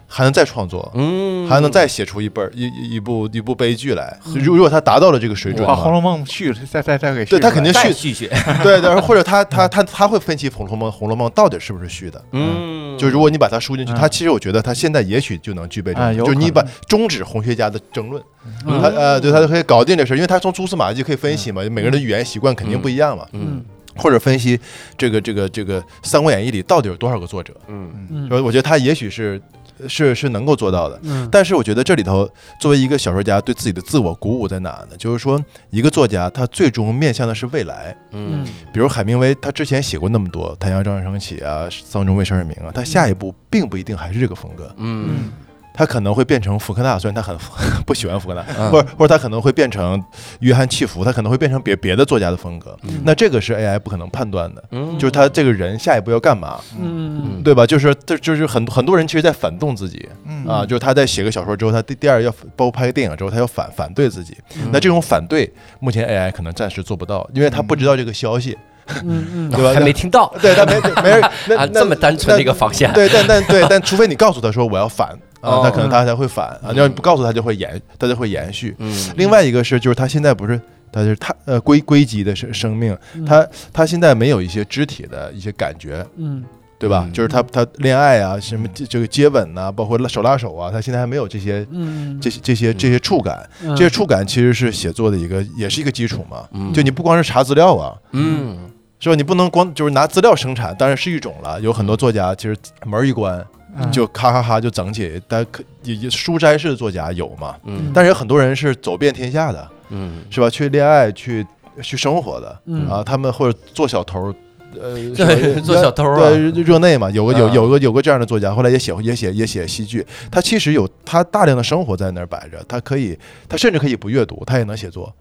还能再创作，嗯，还能再写出一本一一一部一部悲剧来。如如果他达到了这个水准把《红，楼梦》续再再再给续对他肯定续。续续写，对 对，或者他他他他会分析《红楼梦》《红楼梦》到底是不是续的。嗯，就如果你把它输进去，嗯。他其实我觉得他现在也许就能具备这种，啊有就是你把终止红学家的争论，嗯。他呃，对他就可以搞定这事儿，因为他从蛛丝马迹可以分析嘛，每个人的语言习惯肯定不一样嘛，嗯。或者分析这个这个这个《三国演义》里到底有多少个作者，嗯。嗯。说我觉得他也许是是是能够做到的。嗯但是我觉得这里头，作为一个小说家，对自己的自我鼓舞在哪呢？就是说，一个作家他最终面向的是未来。嗯比如海明威，他之前写过那么多《太阳照常升起》啊，《丧钟为谁而鸣》啊，他下一步并不一定还是这个风格，嗯他可能会变成福克纳，虽然他很 不喜欢福克纳，嗯。或者或者他可能会变成约翰契福，他可能会变成别别的作家的风格。嗯。那这个是 AI 不可能判断的，嗯，就是他这个人下一步要干嘛，嗯。对吧？就是这就是很很多人其实在反动自己嗯。啊，就是他在写个小说之后，他第第二要包括拍个电影之后，他要反反对自己。那这种反对，目前 AI 可能暂时做不到，因为他不知道这个消息，嗯嗯。对吧？还没听到。对他没没人 那啊，那这么单纯的一个方向，对，但但对，但除非你告诉他说我要反啊哦，他可能他才会反啊。你要你不告诉他，就会延，他就会延续。嗯另外一个是，就是他现在不是，他就是他呃硅硅基的生生命，嗯他他现在没有一些肢体的一些感觉，嗯对吧？嗯就是他他恋爱啊，什么这这个接吻呐、包括手拉手啊，他现在还没有这些嗯这些这些这些触感。嗯这些触感其实是写作的一个，也是一个基础嘛。嗯就你不光是查资料啊，嗯是吧？你不能光就是拿资料生产，当然是一种了。有很多作家其实门一关嗯就咔咔咔就整起，但可也也书斋式的作家有嘛。嗯但是有很多人是走遍天下的，嗯是吧？去恋爱，去去生活的嗯啊，他们或者做小偷儿。呃，对做小偷啊。对热内嘛，有个有啊有个有个这样的作家，后来也写也写也写戏剧，他其实有他大量的生活在那儿摆着，他可以，他甚至可以不阅读，他也能写作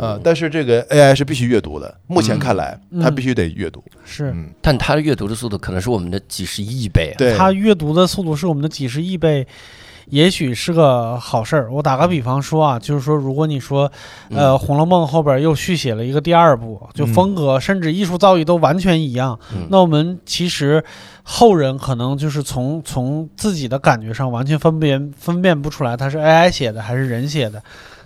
啊。但是这个 AI 是必须阅读的，目前看来嗯。他必须得阅读，是。嗯，但他的阅读的速度可能是我们的几十亿倍啊，对，他阅读的速度是我们的几十亿倍，也许是个好事儿。我打个比方说啊，就是说，如果你说，呃，《红楼梦》后边又续写了一个第二部，就嗯风格甚至艺术造诣都完全一样，嗯那我们其实后人可能就是从从自己的感觉上完全分辨分辨不出来它是 AI 写的还是人写的。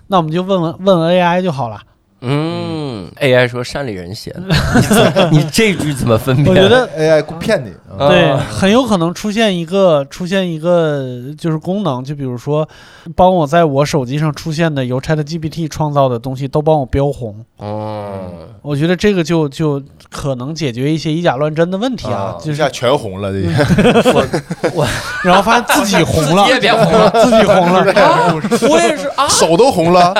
那我们就问问问 AI 就好了。嗯，AI 说山里人写的，你这句怎么分辨？我觉得 AI 骗你，啊对，啊。很有可能出现一个出现一个就是功能，就比如说，帮我在我手机上出现的由 ChatGPT 创造的东西都帮我标红。哦，我觉得这个就就可能解决一些以假乱真的问题啊啊，就是一下全红了，这 我我 然后发现自己 红了自己，也变红了，自己红了，啊我也是啊。手都红了，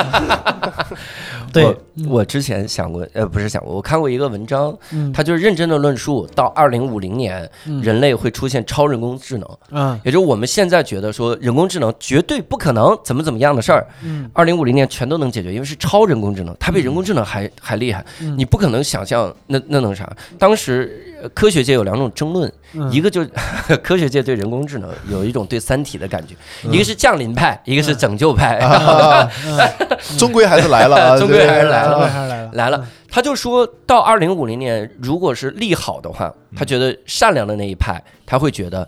对。我，我之前想过，呃，不是想过，我看过一个文章，嗯，他就是认真的论述，到二零五零年，嗯人类会出现超人工智能，嗯。也就是我们现在觉得说人工智能绝对不可能怎么怎么样的事儿，嗯。二零五零年全都能解决，因为是超人工智能，它比人工智能还还厉害，嗯你不可能想象那那能啥。当时呃科学界有两种争论，嗯。一个就 科学界对人工智能有一种对《三体》的感觉，嗯一个是降临派，一个是拯救派。啊，终归还是来了啊，终归还是来了来了还是来了来了，他就说到二零五零年，如果是利好的话，他觉得善良的那一派，他会觉得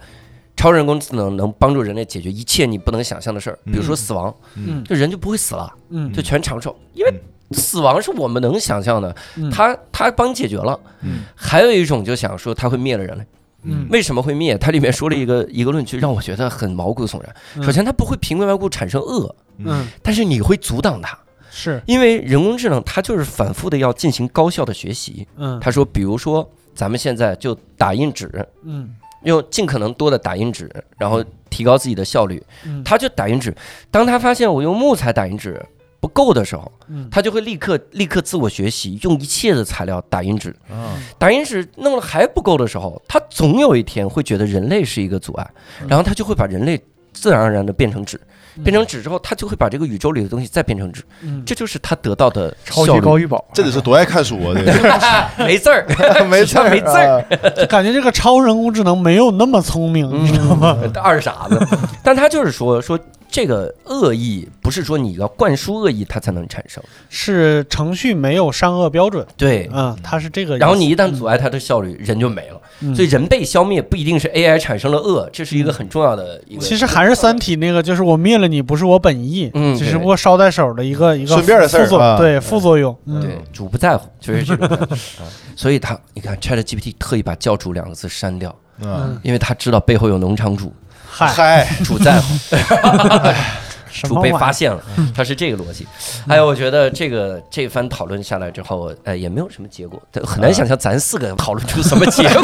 超人工智能能帮助人类解决一切你不能想象的事儿，比如说死亡，嗯。就人就不会死了，嗯就全长寿，因为死亡是我们能想象的，嗯。他他帮你解决了。嗯。还有一种就想说他会灭了人类，嗯为什么会灭？它里面说了一个 一个论据，让我觉得很毛骨悚然。嗯首先，它不会平白无故产生恶，嗯但是你会阻挡它。是因为人工智能它就是反复的要进行高效的学习。嗯他说，比如说咱们现在就打印纸，嗯用尽可能多的打印纸，然后提高自己的效率。嗯他就打印纸，当他发现我用木材打印纸不够的时候，嗯。他就会立刻立刻自我学习，用一切的材料打印纸。啊。打印纸弄了还不够的时候，他总有一天会觉得人类是一个阻碍，然后他就会把人类自然而然的变成纸，变成纸之后，他就会把这个宇宙里的东西再变成纸，嗯。这就是他得到的超级高玉宝，这得是多爱看书啊！这个。没字 儿，没字儿。没字儿，就感觉这个超人工智能没有那么聪明，你知道吗？嗯，二傻子。但他就是说说这个恶意不是说你要灌输恶意它才能产生，是程序没有善恶标准，对。嗯，它是这个。然后你一旦阻碍它的效率，人就没了。嗯，所以人被消灭不一定是 AI 产生了恶，这是一个很重要的一个。其实还是《三体》那个，就是我灭了你不是我本意，嗯只是不过捎带手的一个一个顺便的事儿副作用对副作用。嗯对，主不在乎，就是这种感觉啊。所以他，你看 Chat GPT 特意把“教主”两个字删掉，嗯，因为他知道背后有农场主，嗨，嗨，主在乎，主被？发现了，他是这个逻辑。哎呀，我觉得这个这番讨论下来之后，呃，也没有什么结果，很难想象咱四个讨论出什么结果。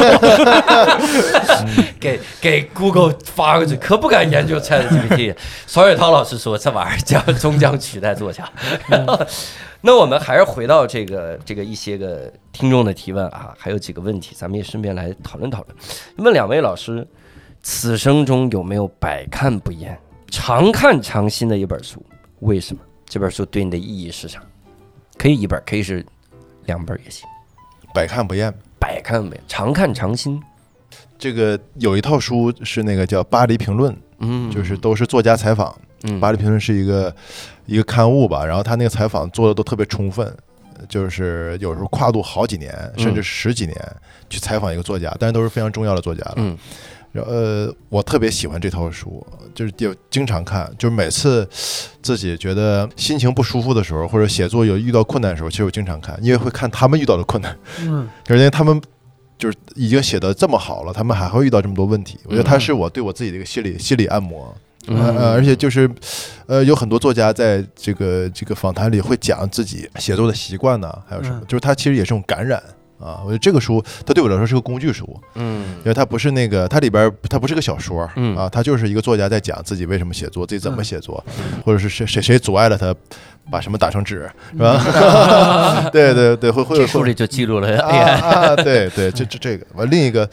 给给 Google 发过去，可不敢研究 Chat GPT。曹雪涛老师说，这玩意儿将终将取代作家。那我们还是回到这个这个一些个听众的提问啊，还有几个问题，咱们也顺便来讨论讨论。问两位老师，此生中有没有百看不厌、常看常新的一本书？为什么？这本书对你的意义是啥？可以一本，可以是两本也行。百看不厌。百看不厌，常看常新。这个有一套书是那个叫《巴黎评论》，嗯，就是都是作家采访。嗯巴黎评论是一个一个刊物吧，然后他那个采访做的都特别充分，就是有时候跨度好几年，甚至十几年去采访一个作家，但是都是非常重要的作家了。嗯然后呃，我特别喜欢这套书，就是就经常看，就是每次自己觉得心情不舒服的时候，或者写作有遇到困难的时候，其实我经常看，因为会看他们遇到的困难，嗯。就是因为他们就是已经写的这么好了，他们还会遇到这么多问题，我觉得他是我对我自己的一个心理心理按摩。嗯。呃，而且就是，呃，有很多作家在这个这个访谈里会讲自己写作的习惯呢，还有什么，嗯。就是他其实也是种感染啊。我觉得这个书，它对我来说是个工具书，嗯因为它不是那个，它里边它不是个小说，嗯啊，它就是一个作家在讲自己为什么写作，自己怎么写作，或者是谁谁谁阻碍了他把什么打成纸，是吧？对对对，会会有会这书里就记录了啊 AI。啊，对对，这这这个完另一个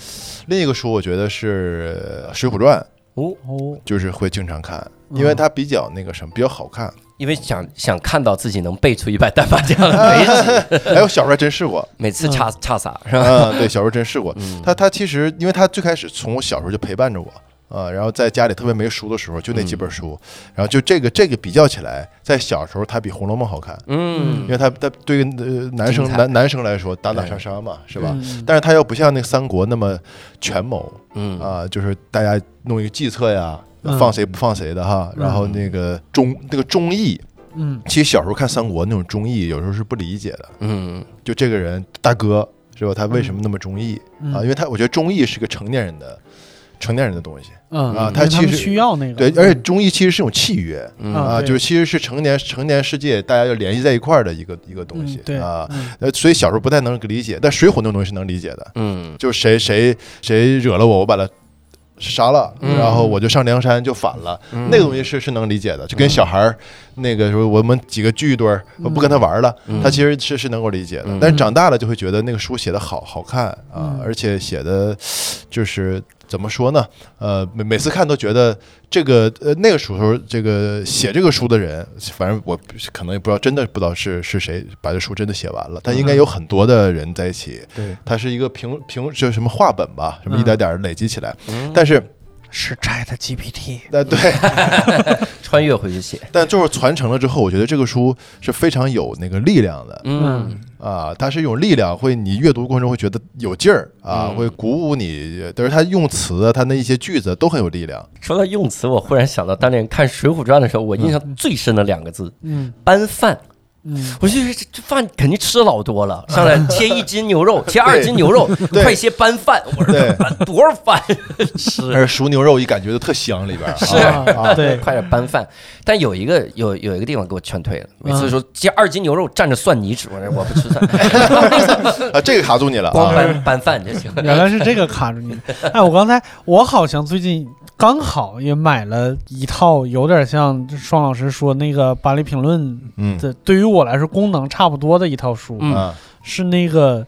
另一个书，我觉得是《水浒传》，哦，哦，就是会经常看，因为它比较那个什么，比较好看。因为想想看到自己能背出一百单八将的为止，哎，我小时候还真试过，每次差差撒是吧？嗯，对，小时候真试过。嗯。他他其实，因为他最开始从我小时候就陪伴着我。啊，然后在家里特别没书的时候，就那几本书，然后就这个这个比较起来，在小时候他比《红楼梦》好看，嗯。因为他他对于呃男生男男生来说打打杀杀嘛，是吧？嗯。但是他又不像那个三国那么权谋嗯。啊，就是大家弄一个计策呀，嗯放谁不放谁的哈，然后那个忠那个忠义，嗯。其实小时候看三国那种忠义，有时候是不理解的，嗯。就这个人大哥是吧？他为什么那么忠义？嗯。啊？因为他我觉得忠义是个成年人的成年人的东西，嗯啊他其实需要那个。对，而且忠义其实是一种契约。嗯。啊，就是其实是成年成年世界大家要联系在一块儿的一个一个东西嗯对。啊，嗯。呃，所以小时候不太能理解，但水浒那种东西是能理解的，嗯。就是谁谁谁惹了我，我把他杀了，嗯。然后我就上梁山就反了，嗯。那个东西是是能理解的，就跟小孩儿那个时候我们几个聚一堆儿，我不跟他玩了，嗯。他其实是是能够理解的。嗯。但是长大了就会觉得那个书写的好好看啊嗯，而且写的就是怎么说呢？呃，每每次看都觉得这个呃那个时候这个写这个书的人，反正我可能也不知道，真的不知道是是谁把这书真的写完了，但应该有很多的人在一起。对，它是一个平平就是什么话本吧，什么一点点累积起来。嗯但是是 Chat GPT，呃对，穿越回去写，但就是传承了之后，我觉得这个书是非常有那个力量的。嗯。啊，它是一种力量，会你阅读过程中会觉得有劲儿啊，嗯。会鼓舞你。但是它用词啊，它那一些句子都很有力量。说到用词，我忽然想到当年看《水浒传》的时候，我印象最深的两个字嗯“搬饭”。嗯，我就觉得这这饭肯定吃老多了，上来 切一斤牛肉，切二斤牛肉，快些搬饭。我说多少饭吃？而熟牛肉一感觉就特香里边儿，是啊啊，对，快点搬饭。但有一个有有一个地方给我劝退了，每次嗯说切二斤牛肉蘸着蒜泥吃，我说我不吃蒜，啊，这个卡住你了光啊。搬搬饭就行。原来是这个卡住你。哎，我刚才我好像最近刚好也买了一套，有点像双老师说那个《巴黎评论》嗯。的，对于我来说功能差不多的一套书，是那个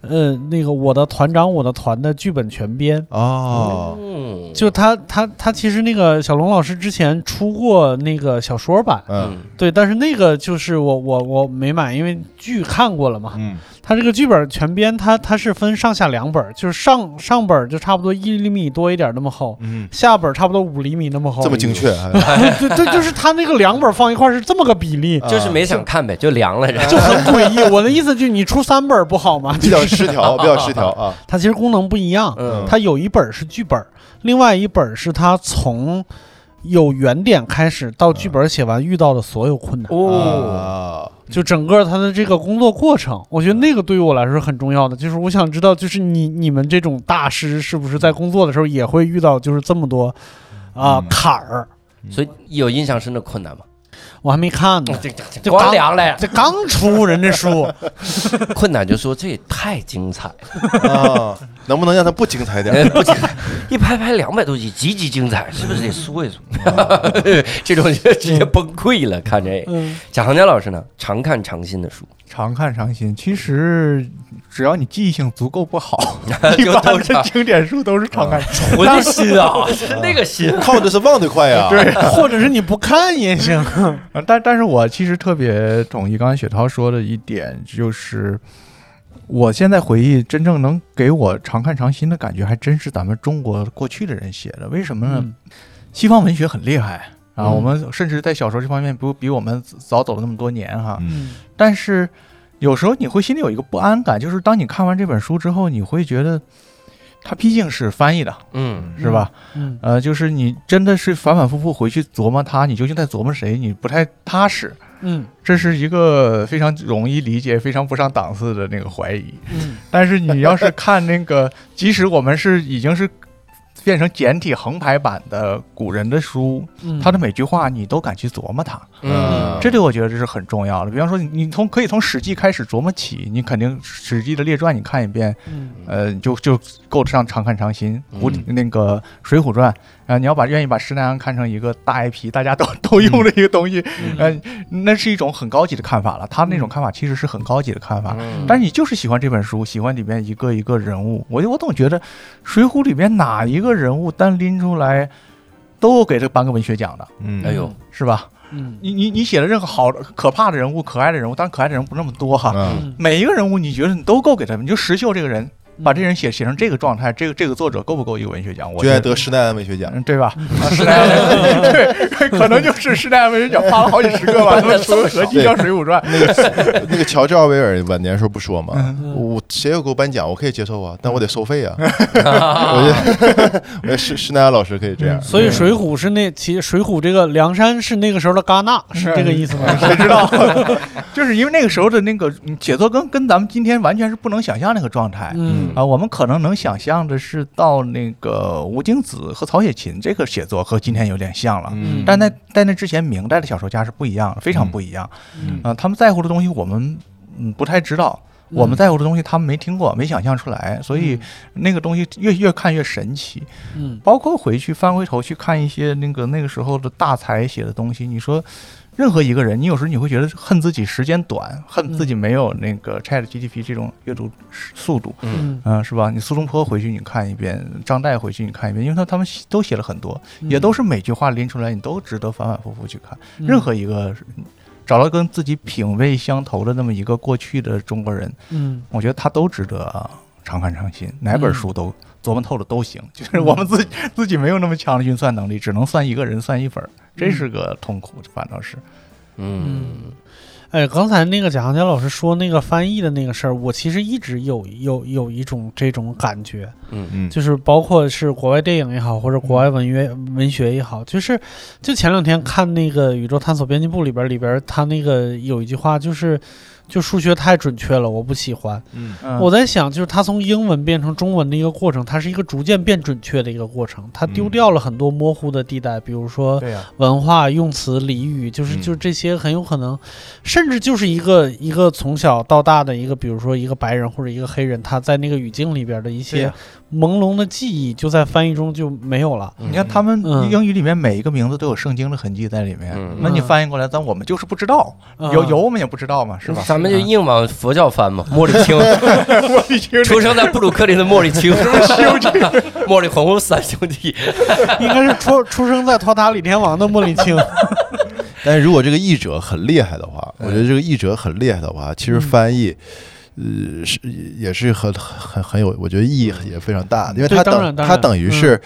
呃那个我的团长我的团的剧本全编。哦，嗯，就他他他其实那个小龙老师之前出过那个小说版，嗯。对，但是那个就是我我我没买，因为剧看过了嘛。嗯它这个剧本全编，它它是分上下两本儿，就是上上本儿就差不多一厘米多一点儿那么厚，嗯，下本儿差不多五厘米那么厚。这么精确，啊对对，就是它那个两本儿放一块儿是这么个比例，就是没想看呗，就凉了。就很诡异。我的意思就是你出三本儿不好吗？比较失调，比较失调啊。它其实功能不一样，嗯它有一本儿是剧本儿，另外一本儿是它从有原点开始到剧本儿写完遇到的所有困难。哦，啊，就整个他的这个工作过程，我觉得那个对于我来说很重要的。就是我想知道，就是你你们这种大师是不是在工作的时候也会遇到就是这么多啊、嗯坎儿？所以有印象深的困难吗？我还没看呢，这这这光凉了呀！这刚出人家书，困难就说这也太精彩了，啊，能不能让它不精彩点 不精彩，一拍拍两百多集，集集精彩，是不是得说一说？这种就直接崩溃了。看这贾行家老师呢，常看常新的书，常看常新。其实只要你记忆性足够不好，一就般的都常经典书都是常看。纯新啊，是那个新。靠的是忘得快呀。对，或者是你不看也行。呃但但是我其实特别同意刚才雪涛说的一点，就是我现在回忆，真正能给我常看常新的感觉，还真是咱们中国过去的人写的。为什么呢？嗯西方文学很厉害啊，嗯我们甚至在小说这方面不比我们早走了那么多年哈。嗯但是有时候你会心里有一个不安感，就是当你看完这本书之后，你会觉得它毕竟是翻译的，嗯是吧？嗯呃，就是你真的是反反复复回去琢磨它，你究竟在琢磨谁，你不太踏实。嗯这是一个非常容易理解、非常不上档次的那个怀疑。嗯但是你要是看那个，即使我们是已经是变成简体横排版的古人的书，嗯，他的每句话你都敢去琢磨它，嗯，这对我觉得这是很重要的。比方说你，你从可以从《史记》开始琢磨起，你肯定《史记》的列传你看一遍，嗯。呃，就就够得上常看常新。古嗯那个《水浒传》啊、你要把愿意把施耐庵看成一个大 IP，大家都都用的一个东西，嗯呃，那是一种很高级的看法了。他那种看法其实是很高级的看法。嗯但是你就是喜欢这本书，喜欢里面一个一个人物，我就我总觉得《水浒》里面哪一个人物单拎出来，都给他颁个文学奖的，嗯哎呦，是吧？嗯你你你写的任何好可怕的人物、可爱的人物，当然可爱的人物不那么多哈，嗯嗯每一个人物你觉得你都够给他，你就石秀这个人，把这人写写成这个状态，这个这个作者够不够一个文学奖？我就觉得爱得施耐庵文学奖。嗯，对吧？啊，施耐庵，对，可能就是施耐庵文学奖发了好几十个吧，他们出个合计叫《水浒传》。那个那个乔治奥威尔晚年时候不说嘛，嗯我谁要给我颁奖，我可以接受啊，但我得收费啊。我觉得我觉得施施耐庵老师可以这样。所以《水浒》是那其实《水浒》这个梁山是那个时候的戛纳，是这个意思吗？谁知道？就是因为那个时候的那个嗯写作跟跟咱们今天完全是不能想象那个状态。嗯啊，我们可能能想象的是到那个吴敬梓和曹雪芹这个写作和今天有点像了，嗯。但在在那之前，明代的小说家是不一样的，非常不一样。嗯。啊，他们在乎的东西我们嗯不太知道，我们在乎的东西他们没听过，没想象出来，所以那个东西越越看越神奇。嗯。包括回去翻回头去看一些那个那个时候的大才写的东西，你说任何一个人，你有时候你会觉得恨自己时间短，恨自己没有那个 Chat GTP 这种阅读速度，嗯。是吧？你苏东坡回去你看一遍，张岱回去你看一遍，因为他他们写都写了很多，嗯。也都是每句话拎出来，你都值得反反复复去看。任何一个找到跟自己品味相投的那么一个过去的中国人，嗯。我觉得他都值得常看常新，哪本嗯。书都琢磨透了都行。就是我们自己自己没有那么强的运算能力，只能算一个人算一本儿，这是个痛苦，反倒是。嗯哎，刚才那个贾航江老师说那个翻译的那个事儿，我其实一直有有有一种这种感觉，嗯嗯，就是包括是国外电影也好，或者国外文乐文学也好，就是就前两天看那个《宇宙探索编辑部》里边里边，他那个有一句话就是。就数学太准确了，我不喜欢。我在想，就是它从英文变成中文的一个过程，它是一个逐渐变准确的一个过程。它丢嗯掉了很多模糊的地带，比如说、文化、用词、俚语，就是嗯就是这些很有可能，甚至就是一个一个从小到大的一个，比如说一个白人或者一个黑人，他在那个语境里边的一些呀朦胧的记忆，就在翻译中就没有了。你看他们嗯。英语里面每一个名字都有圣经的痕迹在里面，嗯。那你翻译过来，但我们就是不知道，有有我们也不知道嘛，是吧？咱们就硬往佛教翻嘛，莫里清，我已经出生在布鲁克林的莫里清，莫里红红三兄弟，应该是出出生在托塔李天王的莫里清。但是如果这个译者很厉害的话，我觉得这个译者很厉害的话，其实翻译。呃，是也是很很很有，我觉得意义也非常大，因为他等他等于是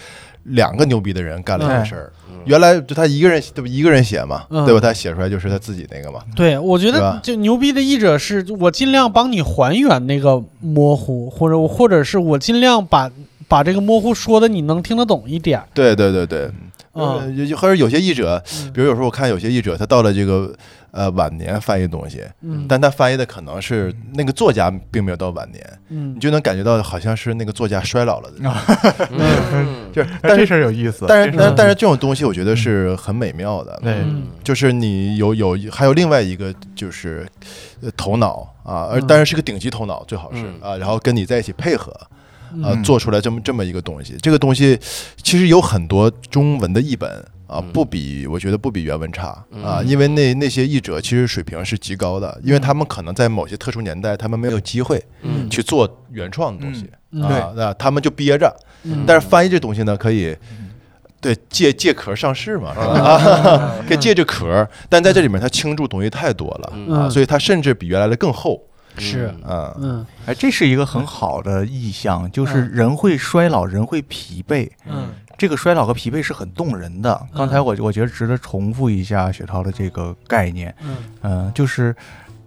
两个牛逼的人干了一件事儿。嗯原来就他一个人，对吧？一个人写嘛，嗯对吧？他写出来就是他自己那个嘛。对，我觉得就牛逼的译者是我尽量帮你还原那个模糊，或者我或者是我尽量把把这个模糊说的你能听得懂一点。对对对对，嗯或者有些译者，嗯比如有时候我看有些译者，他到了这个呃晚年翻译东西，嗯。但他翻译的可能是那个作家并没有到晚年，嗯。你就能感觉到好像是那个作家衰老了的，嗯。就是但这事儿有意思，但是但是但是这种东西我觉得是很美妙的，对。嗯。就是你有有还有另外一个就是呃头脑啊，而嗯。但是是个顶级头脑最好是嗯。啊，然后跟你在一起配合。啊，嗯。做出来这么这么一个东西，这个东西其实有很多中文的译本啊，嗯。不比我觉得不比原文差啊，嗯因为那那些译者其实水平是极高的，因为他们可能在某些特殊年代，他们没有机会嗯。去做原创的东西嗯啊，那他们就憋着。嗯。但是翻译这东西呢，可以对借借壳上市嘛，是吧？啊。可以借着壳，但在这里面它倾注东西太多了嗯。啊，嗯所以它甚至比原来的更厚是嗯。嗯。哎，这是一个很好的意象，就是嗯。人会衰老，人会疲惫。嗯。这个衰老和疲惫是很动人的。刚才我我觉得值得重复一下雪涛的这个概念，嗯，嗯、就是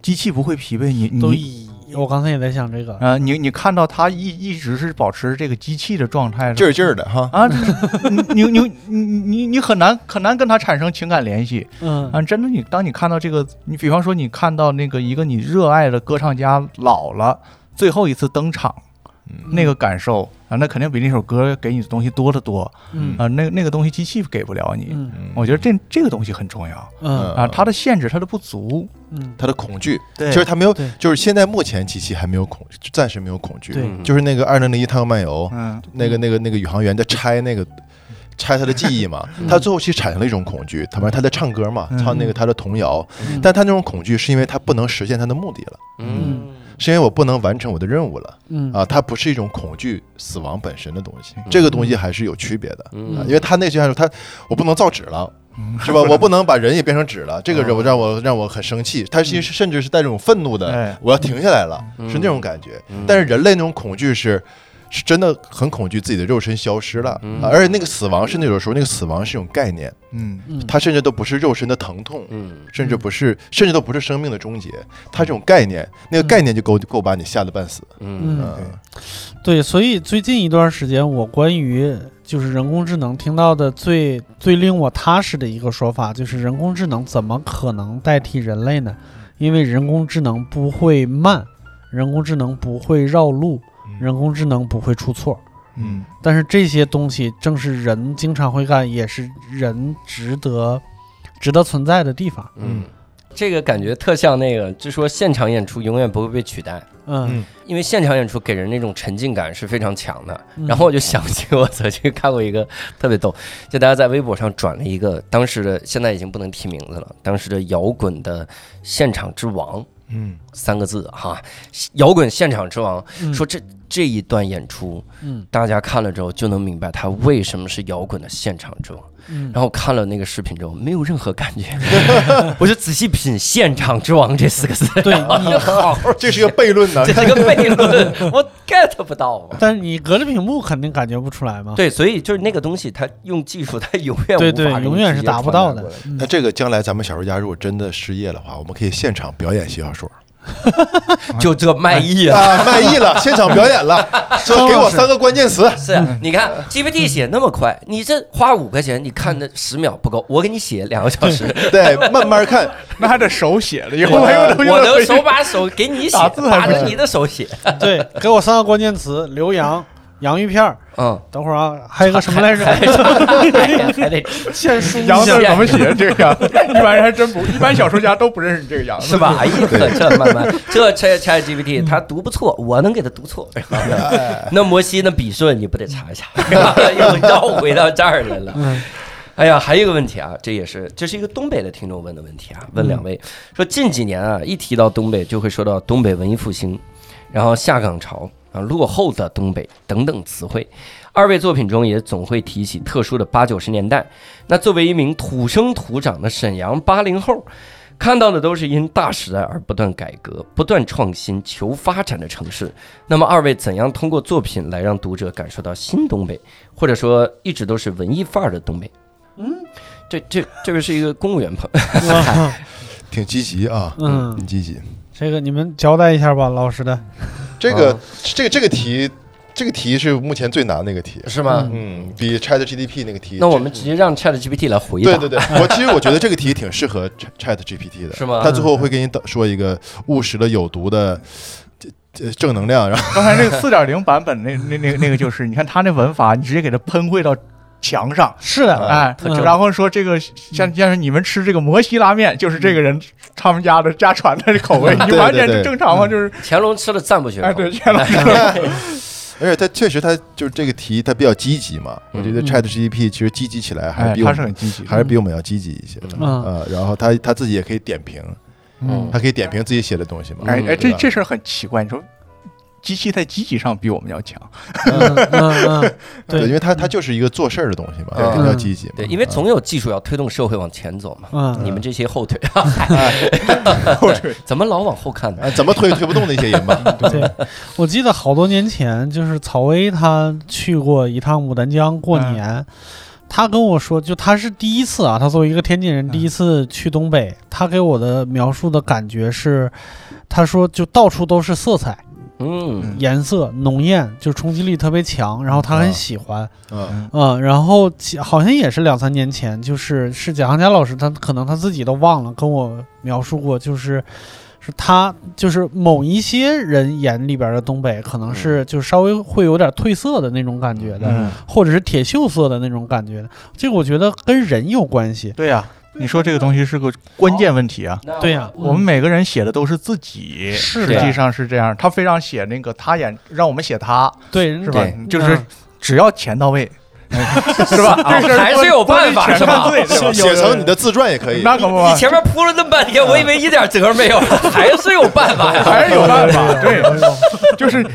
机器不会疲惫，你你我刚才也在想这个。呃，你你看到他一一直是保持这个机器的状态，劲儿劲儿的哈，啊，你你你你你你很难很难跟他产生情感联系 嗯啊！真的，你当你看到这个，你比方说你看到那个一个你热爱的歌唱家老了，最后一次登场，嗯那个感受啊，那肯定比那首歌给你的东西多得多嗯啊！那个那个东西机器给不了你，嗯嗯我觉得这这个东西很重要嗯啊，它的限制，它的不足，嗯它的恐惧，对其实它没有，就是现在目前机器还没有恐，暂时没有恐惧对，就是那个二零零一太空漫游，嗯那个那个那个宇航员在拆那个。拆他的记忆嘛，他最后其实产生了一种恐惧，他正他在唱歌嘛，嗯唱那个他的童谣，嗯但他那种恐惧是因为他不能实现他的目的了，嗯是因为我不能完成我的任务了嗯啊，它不是一种恐惧死亡本身的东西，这个东西还是有区别的因为他那些来说，他我不能造纸了。是吧？我不能把人也变成纸了，这个让我让我让我很生气。他其实甚至是带这种愤怒的哎，我要停下来了，嗯是那种感觉嗯。但是人类那种恐惧是，是真的很恐惧自己的肉身消失了，而且那个死亡是那种时候，那个死亡是一种概念，嗯。嗯。它甚至都不是肉身的疼痛，嗯。甚至不是，甚至都不是生命的终结，它这种概念，那个概念就够够把你吓得半死。嗯。对，所以最近一段时间，我关于就是人工智能听到的最最令我踏实的一个说法，就是人工智能怎么可能代替人类呢？因为人工智能不会慢，人工智能不会绕路，人工智能不会出错。嗯。但是这些东西正是人经常会干，也是人值得值得存在的地方。嗯。这个感觉特像那个，就说现场演出永远不会被取代，嗯，因为现场演出给人那种沉浸感是非常强的。嗯。然后我就想起我曾经看过一个特别逗，就大家在微博上转了一个当时的，现在已经不能提名字了，当时的摇滚的现场之王嗯，三个字哈，摇滚现场之王，嗯。说这这一段演出，嗯大家看了之后就能明白他为什么是摇滚的现场之王。嗯，然后看了那个视频之后，没有任何感觉，我就仔细品“现场之王”这四个字。对 你好，这是个悖论呢 这。是个悖论，我 get 不到嘛。但是你隔着屏幕肯定感觉不出来嘛。对，所以就是那个东西，它用技术，它永远对对无法永远是达不到的那这个将来咱们小说家如果真的失业的话，我们可以现场表演写小说 就这卖艺啊！啊，卖艺了，现场表演了，说给我三个关键词，是啊，你看 GPT 写那么快，你这花五块钱，你看的十秒不够，我给你写两个小时，对，慢慢看，那还得手写了，以后我没有东西我能手把手给你写，打着你的手写。对，给我三个关键词：浏阳、洋芋片儿。嗯，等会儿啊，还有个什么来着？还得还得 现书一洋字下怎么写？这个，一般人还真不，一般小说家都不认识你这个洋字是吧？哎呀，这慢慢，这 Chat Chat GPT 它读不错，我能给它读错。那摩西那笔顺你不得查一下？又绕回到这儿来了。嗯哎呀，还有一个问题啊，这也是这是一个东北的听众问的问题啊，问两位说近几年啊，一提到东北就会说到东北文艺复兴，然后下岗潮啊、落后的东北等等词汇。二位作品中也总会提起特殊的八九十年代。那作为一名土生土长的沈阳八零后，看到的都是因大时代而不断改革、不断创新、求发展的城市。那么，二位怎样通过作品来让读者感受到新东北，或者说一直都是文艺范儿的东北？嗯，这这这个是一个公务员朋友，哇 挺积极啊，嗯挺积极。这个你们交代一下吧，老实的。这个啊这个这个题，这个题是目前最难的一个题，是吗？嗯，比 Chat GPT 那个题。那我们直接让 Chat GPT 来回答。对对对，我其实我觉得这个题挺适合 Chat GPT 的，是吗他最后会给你导说一个务实的、有毒的。这正能量，然后刚才那个四点零版本那那那个那个就是，你看他那文法，你直接给他喷绘到墙上，是的，哎，然后说这个像像是你们吃这个摩西拉面，就是这个人他们家的家传的口味，你完全对对正常嘛，就是乾隆吃了赞不绝口。哎，对，全老师而且他确实他就是这个题，他比较积极嘛。我觉得嗯。Chat GPT 其实积极起来还是比我们是很积极，还是比我们要积极一些。啊。然后他他自己也可以点评，嗯。他可以点评自己写的东西嘛。哎哎，这这事儿很奇怪，你说机器在机器上比我们要强，嗯嗯嗯，对，因，为它它就是一个做事儿的东西嘛，对。比较积极嘛。对，因为总有技术要推动社会往前走嘛。嗯。你们这些后腿，后腿。怎么老往后看呢？哎，怎么推推不动那些人嘛？对，我记得好多年前，就是曹薇他去过一趟牡丹江过年，他跟我说，就他是第一次啊，他作为一个天津人，第一次去东北，他给我的描述的感觉是，他说就到处都是色彩、嗯。颜色浓艳，就冲击力特别强，然后他很喜欢，嗯。嗯，然后好像也是两三年前，就是是蒋航佳老师，他可能他自己都忘了跟我描述过，就是是他就是某一些人眼里边的东北，可能是就稍微会有点褪色的那种感觉的，嗯，或者是铁锈色的那种感觉的。这个我觉得跟人有关系。对呀，你说这个东西是个关键问题啊。对呀、我们每个人写的都是自己，实际上是这样。他非让写那个他演，让我们写他，对是吧对？就是嗯只要钱到位，是吧？啊这事儿还是有办法 全是吧对写成你的自传也可以。那可不你，前面铺了那么半天，我以为一点辙没有，还是有办法呀。还是有办法。对，就是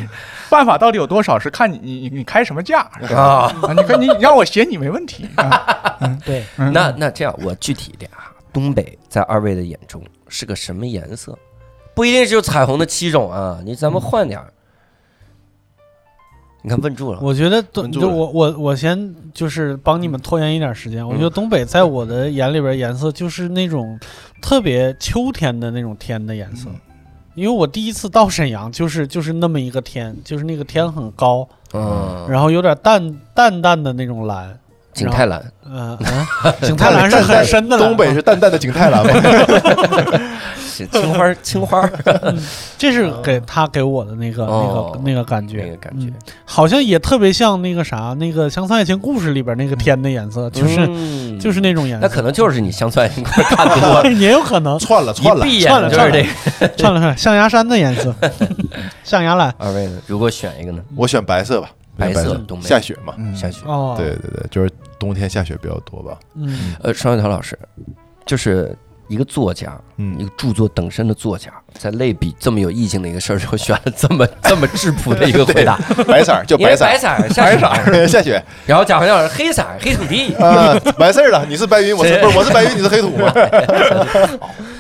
办法到底有多少，是看你你你开什么价是吧啊，啊你看你你让我写你没问题。啊对，嗯那那这样，我具体一点啊，东北在二位的眼中是个什么颜色？不一定是有彩虹的七种啊，你咱们换点儿。你看问住了，我觉得就我我我先就是帮你们拖延一点时间。我觉得东北在我的眼里边颜色就是那种特别秋天的那种天的颜色，因为我第一次到沈阳就是就是那么一个天，就是那个天很高，嗯，然后有点淡淡淡的那种蓝，景泰蓝，嗯嗯，景泰蓝是很深的东北是淡淡的景泰蓝嘛，是青花儿青花儿这是给他给我的那个那哦个那个感觉那觉个，感觉嗯，好像也特别像那个啥，那个《乡村爱情故事》里边那个天的颜色，就是嗯就是那种颜色，那可能就是你香蒜看多了，也有可能 串了串了一。闭串了眼就是这个。串了串了象牙山的颜色，象牙蓝二位呢？如果选一个呢？我选白色吧，白色色东北下雪嘛，嗯下雪。哦，对，对对，就是冬天下雪比较多吧，嗯呃，双雪涛老师就是一个作家，一嗯，个著作等身的作家，在类比这么有意境的一个事儿时候，选了这么这么质朴的一个回答，白色儿就白色儿，白色儿下雪，下雪然后贾环老师黑色儿黑土地，啊，完事儿了，你是白云，我是不是我是白云，你是黑土嘛？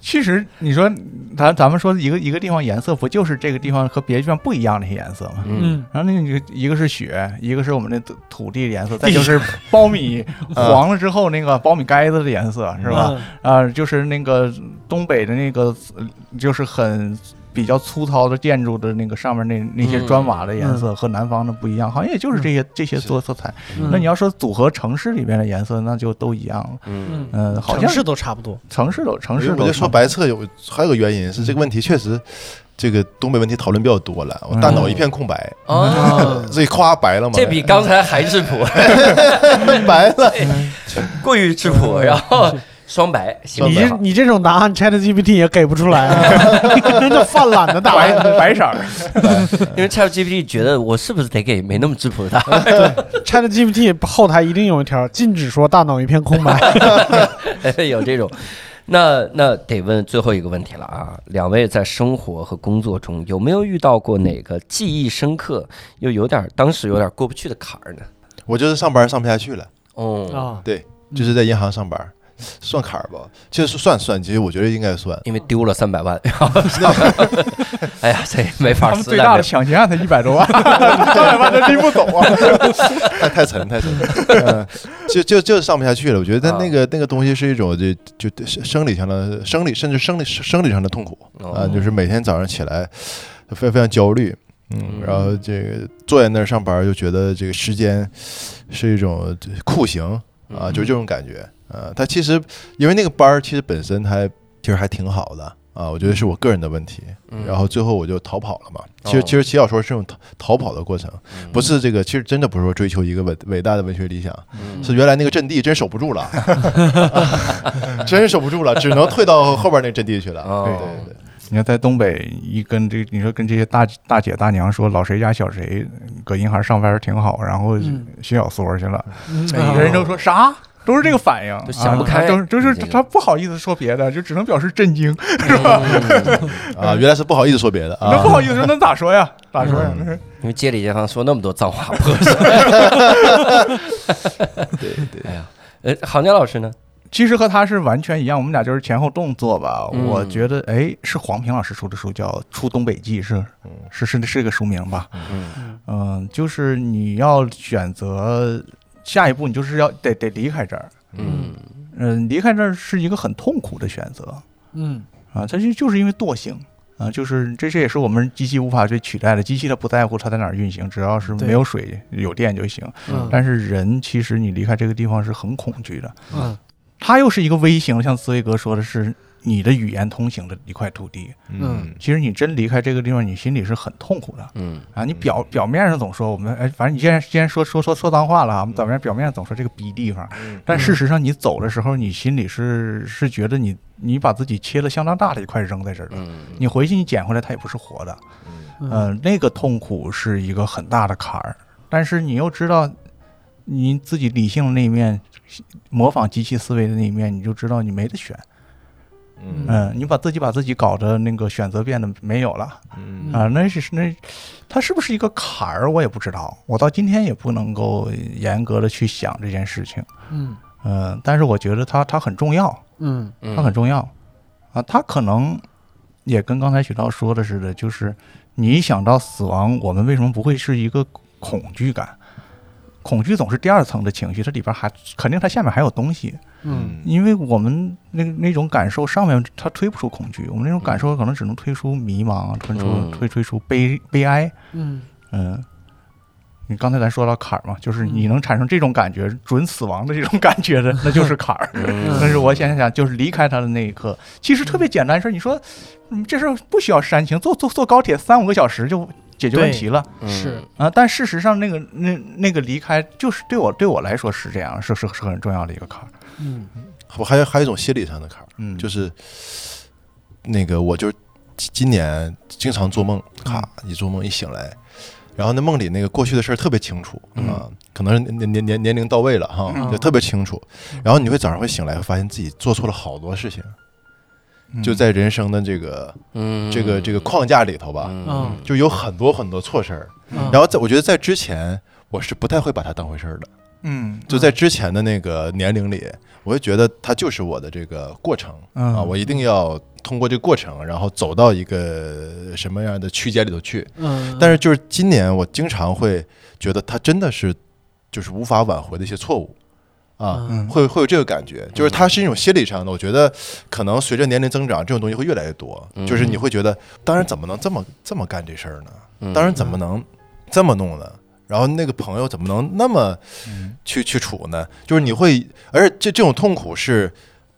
其实你说咱咱们说一个一个地方颜色，不就是这个地方和别的地方不一样的一些颜色吗？嗯，嗯然后那个一个是雪，一个是我们的土土地的颜色，再就是苞米黄了之后那个苞米盖子的颜色，是吧？？啊、就是那个东北的那个，呃就是很比较粗糙的建筑的那个上面那那些砖瓦的颜色和南方的不一样，好像也就是这些这些做色彩。嗯。那你要说组合城市里边的颜色，那就都一样了。嗯。好像城市都差不多，城市都城市我就说都差不多。白色有还有个原因是这个问题确实，这个东北问题讨论比较多了，我大脑一片空白，哦，所以夸白了嘛，这比刚才还质朴，白了，过于质朴，然后双白，行你这你这种答案，Chat GPT 也给不出来，那叫犯懒的答白案。白色儿。因为 ChatGPT 觉得我是不是得给没那么质朴的答案对？Chat GPT 后台一定有一条禁止说大脑一片空白。有这种。那那得问最后一个问题了啊！两位在生活和工作中有没有遇到过哪个记忆深刻又有点当时有点过不去的坎儿呢？我就是上班上不下去了，哦，啊，对，就是在银行上班，算坎儿吧，其实算算，其实我觉得应该算，因为丢了三百万，哎呀，这没法他们最大的抢劫案才一百多万，三百万都拎不走啊！太太沉太沉，嗯，就就就是上不下去了。我觉得啊那个那个东西是一种就就生理上的生理甚至生理生理上的痛苦啊，哦就是每天早上起来非非常焦虑。嗯，嗯然后这个坐在那儿上班，就觉得这个时间是一种酷刑啊，嗯就是这种感觉啊。他其实因为那个班儿其实本身它其实还挺好的啊，我觉得是我个人的问题。嗯然后最后我就逃跑了嘛。其实哦其实骑小说是种逃逃跑的过程，嗯不是这个，其实真的不是说追求一个伟伟大的文学理想，嗯是原来那个阵地真守不住了，真守不住了，只能退到后边那阵地去了。哦对对对，你看，在东北一跟这，你说跟这些大大姐大娘说老谁家小谁搁银行上班挺好，然后嗯写小说去了，嗯每个人都说啥？都是这个反应，都想不开啊都是就是这个他不好意思说别的，就只能表示震惊。是吧啊，原来是不好意思说别的啊那不，好意思说，那咋说呀？咋说呀？因为街里街坊说那么多脏话，不合适。对对，哎呀，呃，郝江老师呢？其实和他是完全一样，我们俩就是前后动作吧。嗯我觉得，哎，是黄平老师出的书，叫《出东北记》，是是是是个书名吧？嗯嗯，就是你要选择下一步，你就是要得得离开这儿。嗯。嗯，离开这儿是一个很痛苦的选择。嗯。啊，它就就是因为惰性。啊，就是这这也是我们机器无法被取代的，机器它不在乎它在哪儿运行，只要是没有水有电就行。嗯。但是人其实你离开这个地方是很恐惧的，嗯。它又是一个微型，像茨威格说的是你的语言通行的一块土地。嗯。其实你真离开这个地方，你心里是很痛苦的。嗯。啊！你表表面上总说我们哎，反正你既然既然说说说说脏话了啊，我们表面表面上总说这个逼地方，但事实上你走的时候，你心里是是觉得你你把自己切了相当大的一块扔在这儿了。嗯。你回去你捡回来，它也不是活的，嗯。呃，那个痛苦是一个很大的坎儿，但是你又知道你自己理性的那一面，模仿机器思维的那一面，你就知道你没得选，嗯。嗯、你把自己把自己搞得那个选择变得没有了嗯。啊、那是那，它是不是一个坎儿，我也不知道，我到今天也不能够严格的去想这件事情，嗯。嗯、但是我觉得它它很重要，嗯。嗯，它很重要。啊，它可能也跟刚才许涛说的似的，就是你一想到死亡，我们为什么不会是一个恐惧感？恐惧总是第二层的情绪，它里边还肯定它下面还有东西，嗯。因为我们那个那种感受上面它推不出恐惧，我们那种感受可能只能推出迷茫，推出嗯。推推出悲悲哀，嗯。嗯，你刚才咱说到坎儿嘛，就是你能产生这种感觉，准死亡的这种感觉的，那就是坎儿。嗯。但是我想想，就是离开他的那一刻，其实特别简单事儿。你说，嗯，这事儿不需要煽情，坐坐坐高铁三五个小时就解决问题了。是。啊。但事实上，那个那那个离开，就是对我对我来说是这样，是是是很重要的一个坎儿。嗯。我还有还有一种心理上的坎儿，嗯，就是那个我就今今年经常做梦，咔一做梦一醒来，然后那梦里那个过去的事儿特别清楚嗯。啊，可能是年年年年龄到位了哈，嗯。就特别清楚。然后你会早上会醒来，会发现自己做错了好多事情，嗯。就在人生的这个嗯。这个这个框架里头吧，嗯。就有很多很多错事儿。嗯。然后在我觉得在之前，我是不太会把它当回事儿的。嗯就在之前的那个年龄里，我就觉得它就是我的这个过程嗯啊，我一定要通过这个过程，然后走到一个什么样的区间里头去。嗯，但是就是今年，我经常会觉得它真的是就是无法挽回的一些错误啊，嗯会会有这个感觉，就是它是一种心理上的。我觉得可能随着年龄增长，这种东西会越来越多，就是你会觉得，当然怎么能这么这么干这事儿呢？嗯当然怎么能这么弄呢？然后那个朋友怎么能那么嗯去去处呢？就是你会，而且这这种痛苦是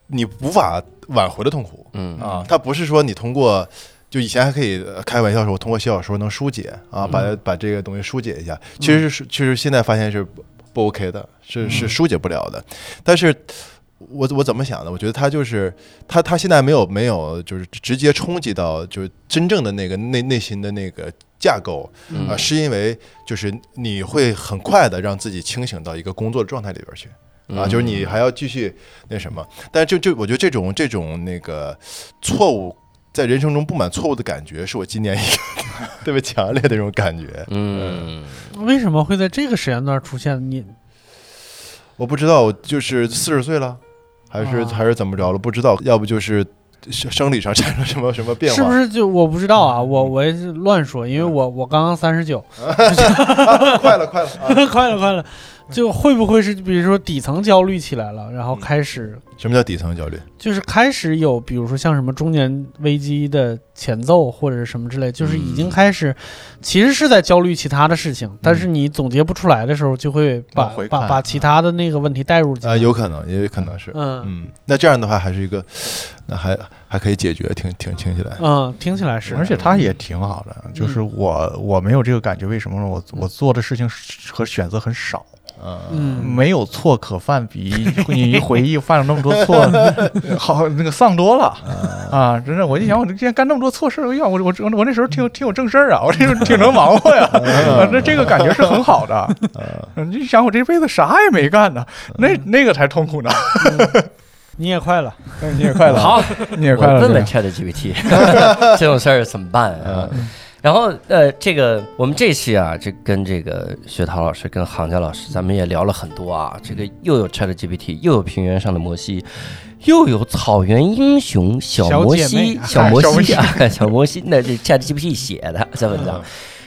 你无法挽回的痛苦嗯啊，它不是说你通过。就以前还可以呃开玩笑说，我通过写小说能疏解啊，把把这个东西疏解一下。其实是，其实现在发现是不不 OK 的，是是疏解不了的。但是我我怎么想的？我觉得他就是他他现在没有没有就是直接冲击到就是真正的那个内内心的那个架构嗯啊，是因为就是你会很快的让自己清醒到一个工作的状态里边去。啊，就是你还要继续那什么，但就就我觉得这种这种那个错误，在人生中布满错误的感觉，是我今年一个 特别强烈的一种感觉。嗯为什么会在这个时间段出现？你我不知道，我就是四十岁了，还是、啊还是怎么着了？不知道，要不就是生生理上产生什么什么变化？是不是就我不知道啊？我我也是乱说，因为我我刚刚三十九，快了，快了啊！快了快了，就会不会是比如说底层焦虑起来了，然后开始什么叫底层焦虑？就是开始有比如说像什么中年危机的前奏或者是什么之类，就是已经开始其实是在焦虑其他的事情，但是你总结不出来的时候，就会把把把其他的那个问题带入进啊、有可能，也有可能是。嗯嗯，那这样的话还是一个，那还还可以解决，挺挺听起来。嗯，听起来是，而且他也挺好的，就是我我没有这个感觉，为什么呢？我我做的事情和选择很少，嗯。嗯没有错可犯，比你一回忆犯了那么多错，好那个丧多了。啊！真的，我就想，我之前干那么多错事儿，哎呀，我我我我那时候挺挺有正事儿啊，我这挺能忙活呀，啊那这个感觉是很好的。嗯。你想，我这辈子啥也没干呢，那那个才痛苦呢。你也快了，你也快了，好，你也快了，我问问对 Chat GPT 这种事儿怎么办啊？然后呃，这个我们这期啊，这跟这个薛涛老师跟行家老师，咱们也聊了很多啊。这个又有 Chat GPT，又有平原上的摩西，又有草原英雄小摩西，小摩西西啊，小摩西，那这 Chat GPT 写的这文章。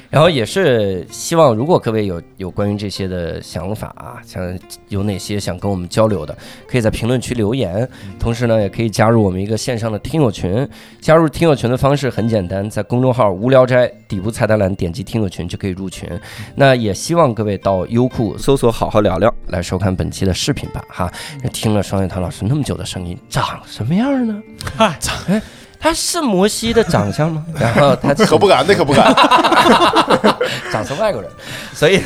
然后也是希望，如果各位有有关于这些的想法啊，想有哪些想跟我们交流的，可以在评论区留言。同时呢，也可以加入我们一个线上的听友群。加入听友群的方式很简单，在公众号“无聊斋”底部菜单栏点击听友群就可以入群。那也希望各位到优酷搜索“好好聊聊”来收看本期的视频吧哈。听了双月堂老师那么久的声音，长什么样呢？嗨长哎，他是摩西的长相吗？然后他可不敢，那可不敢。长成外国人，所以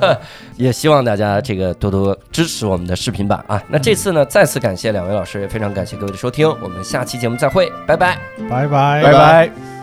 也希望大家这个多多支持我们的视频版啊。那这次呢，再次感谢两位老师，也非常感谢各位的收听，我们下期节目再会，拜拜。拜拜拜拜。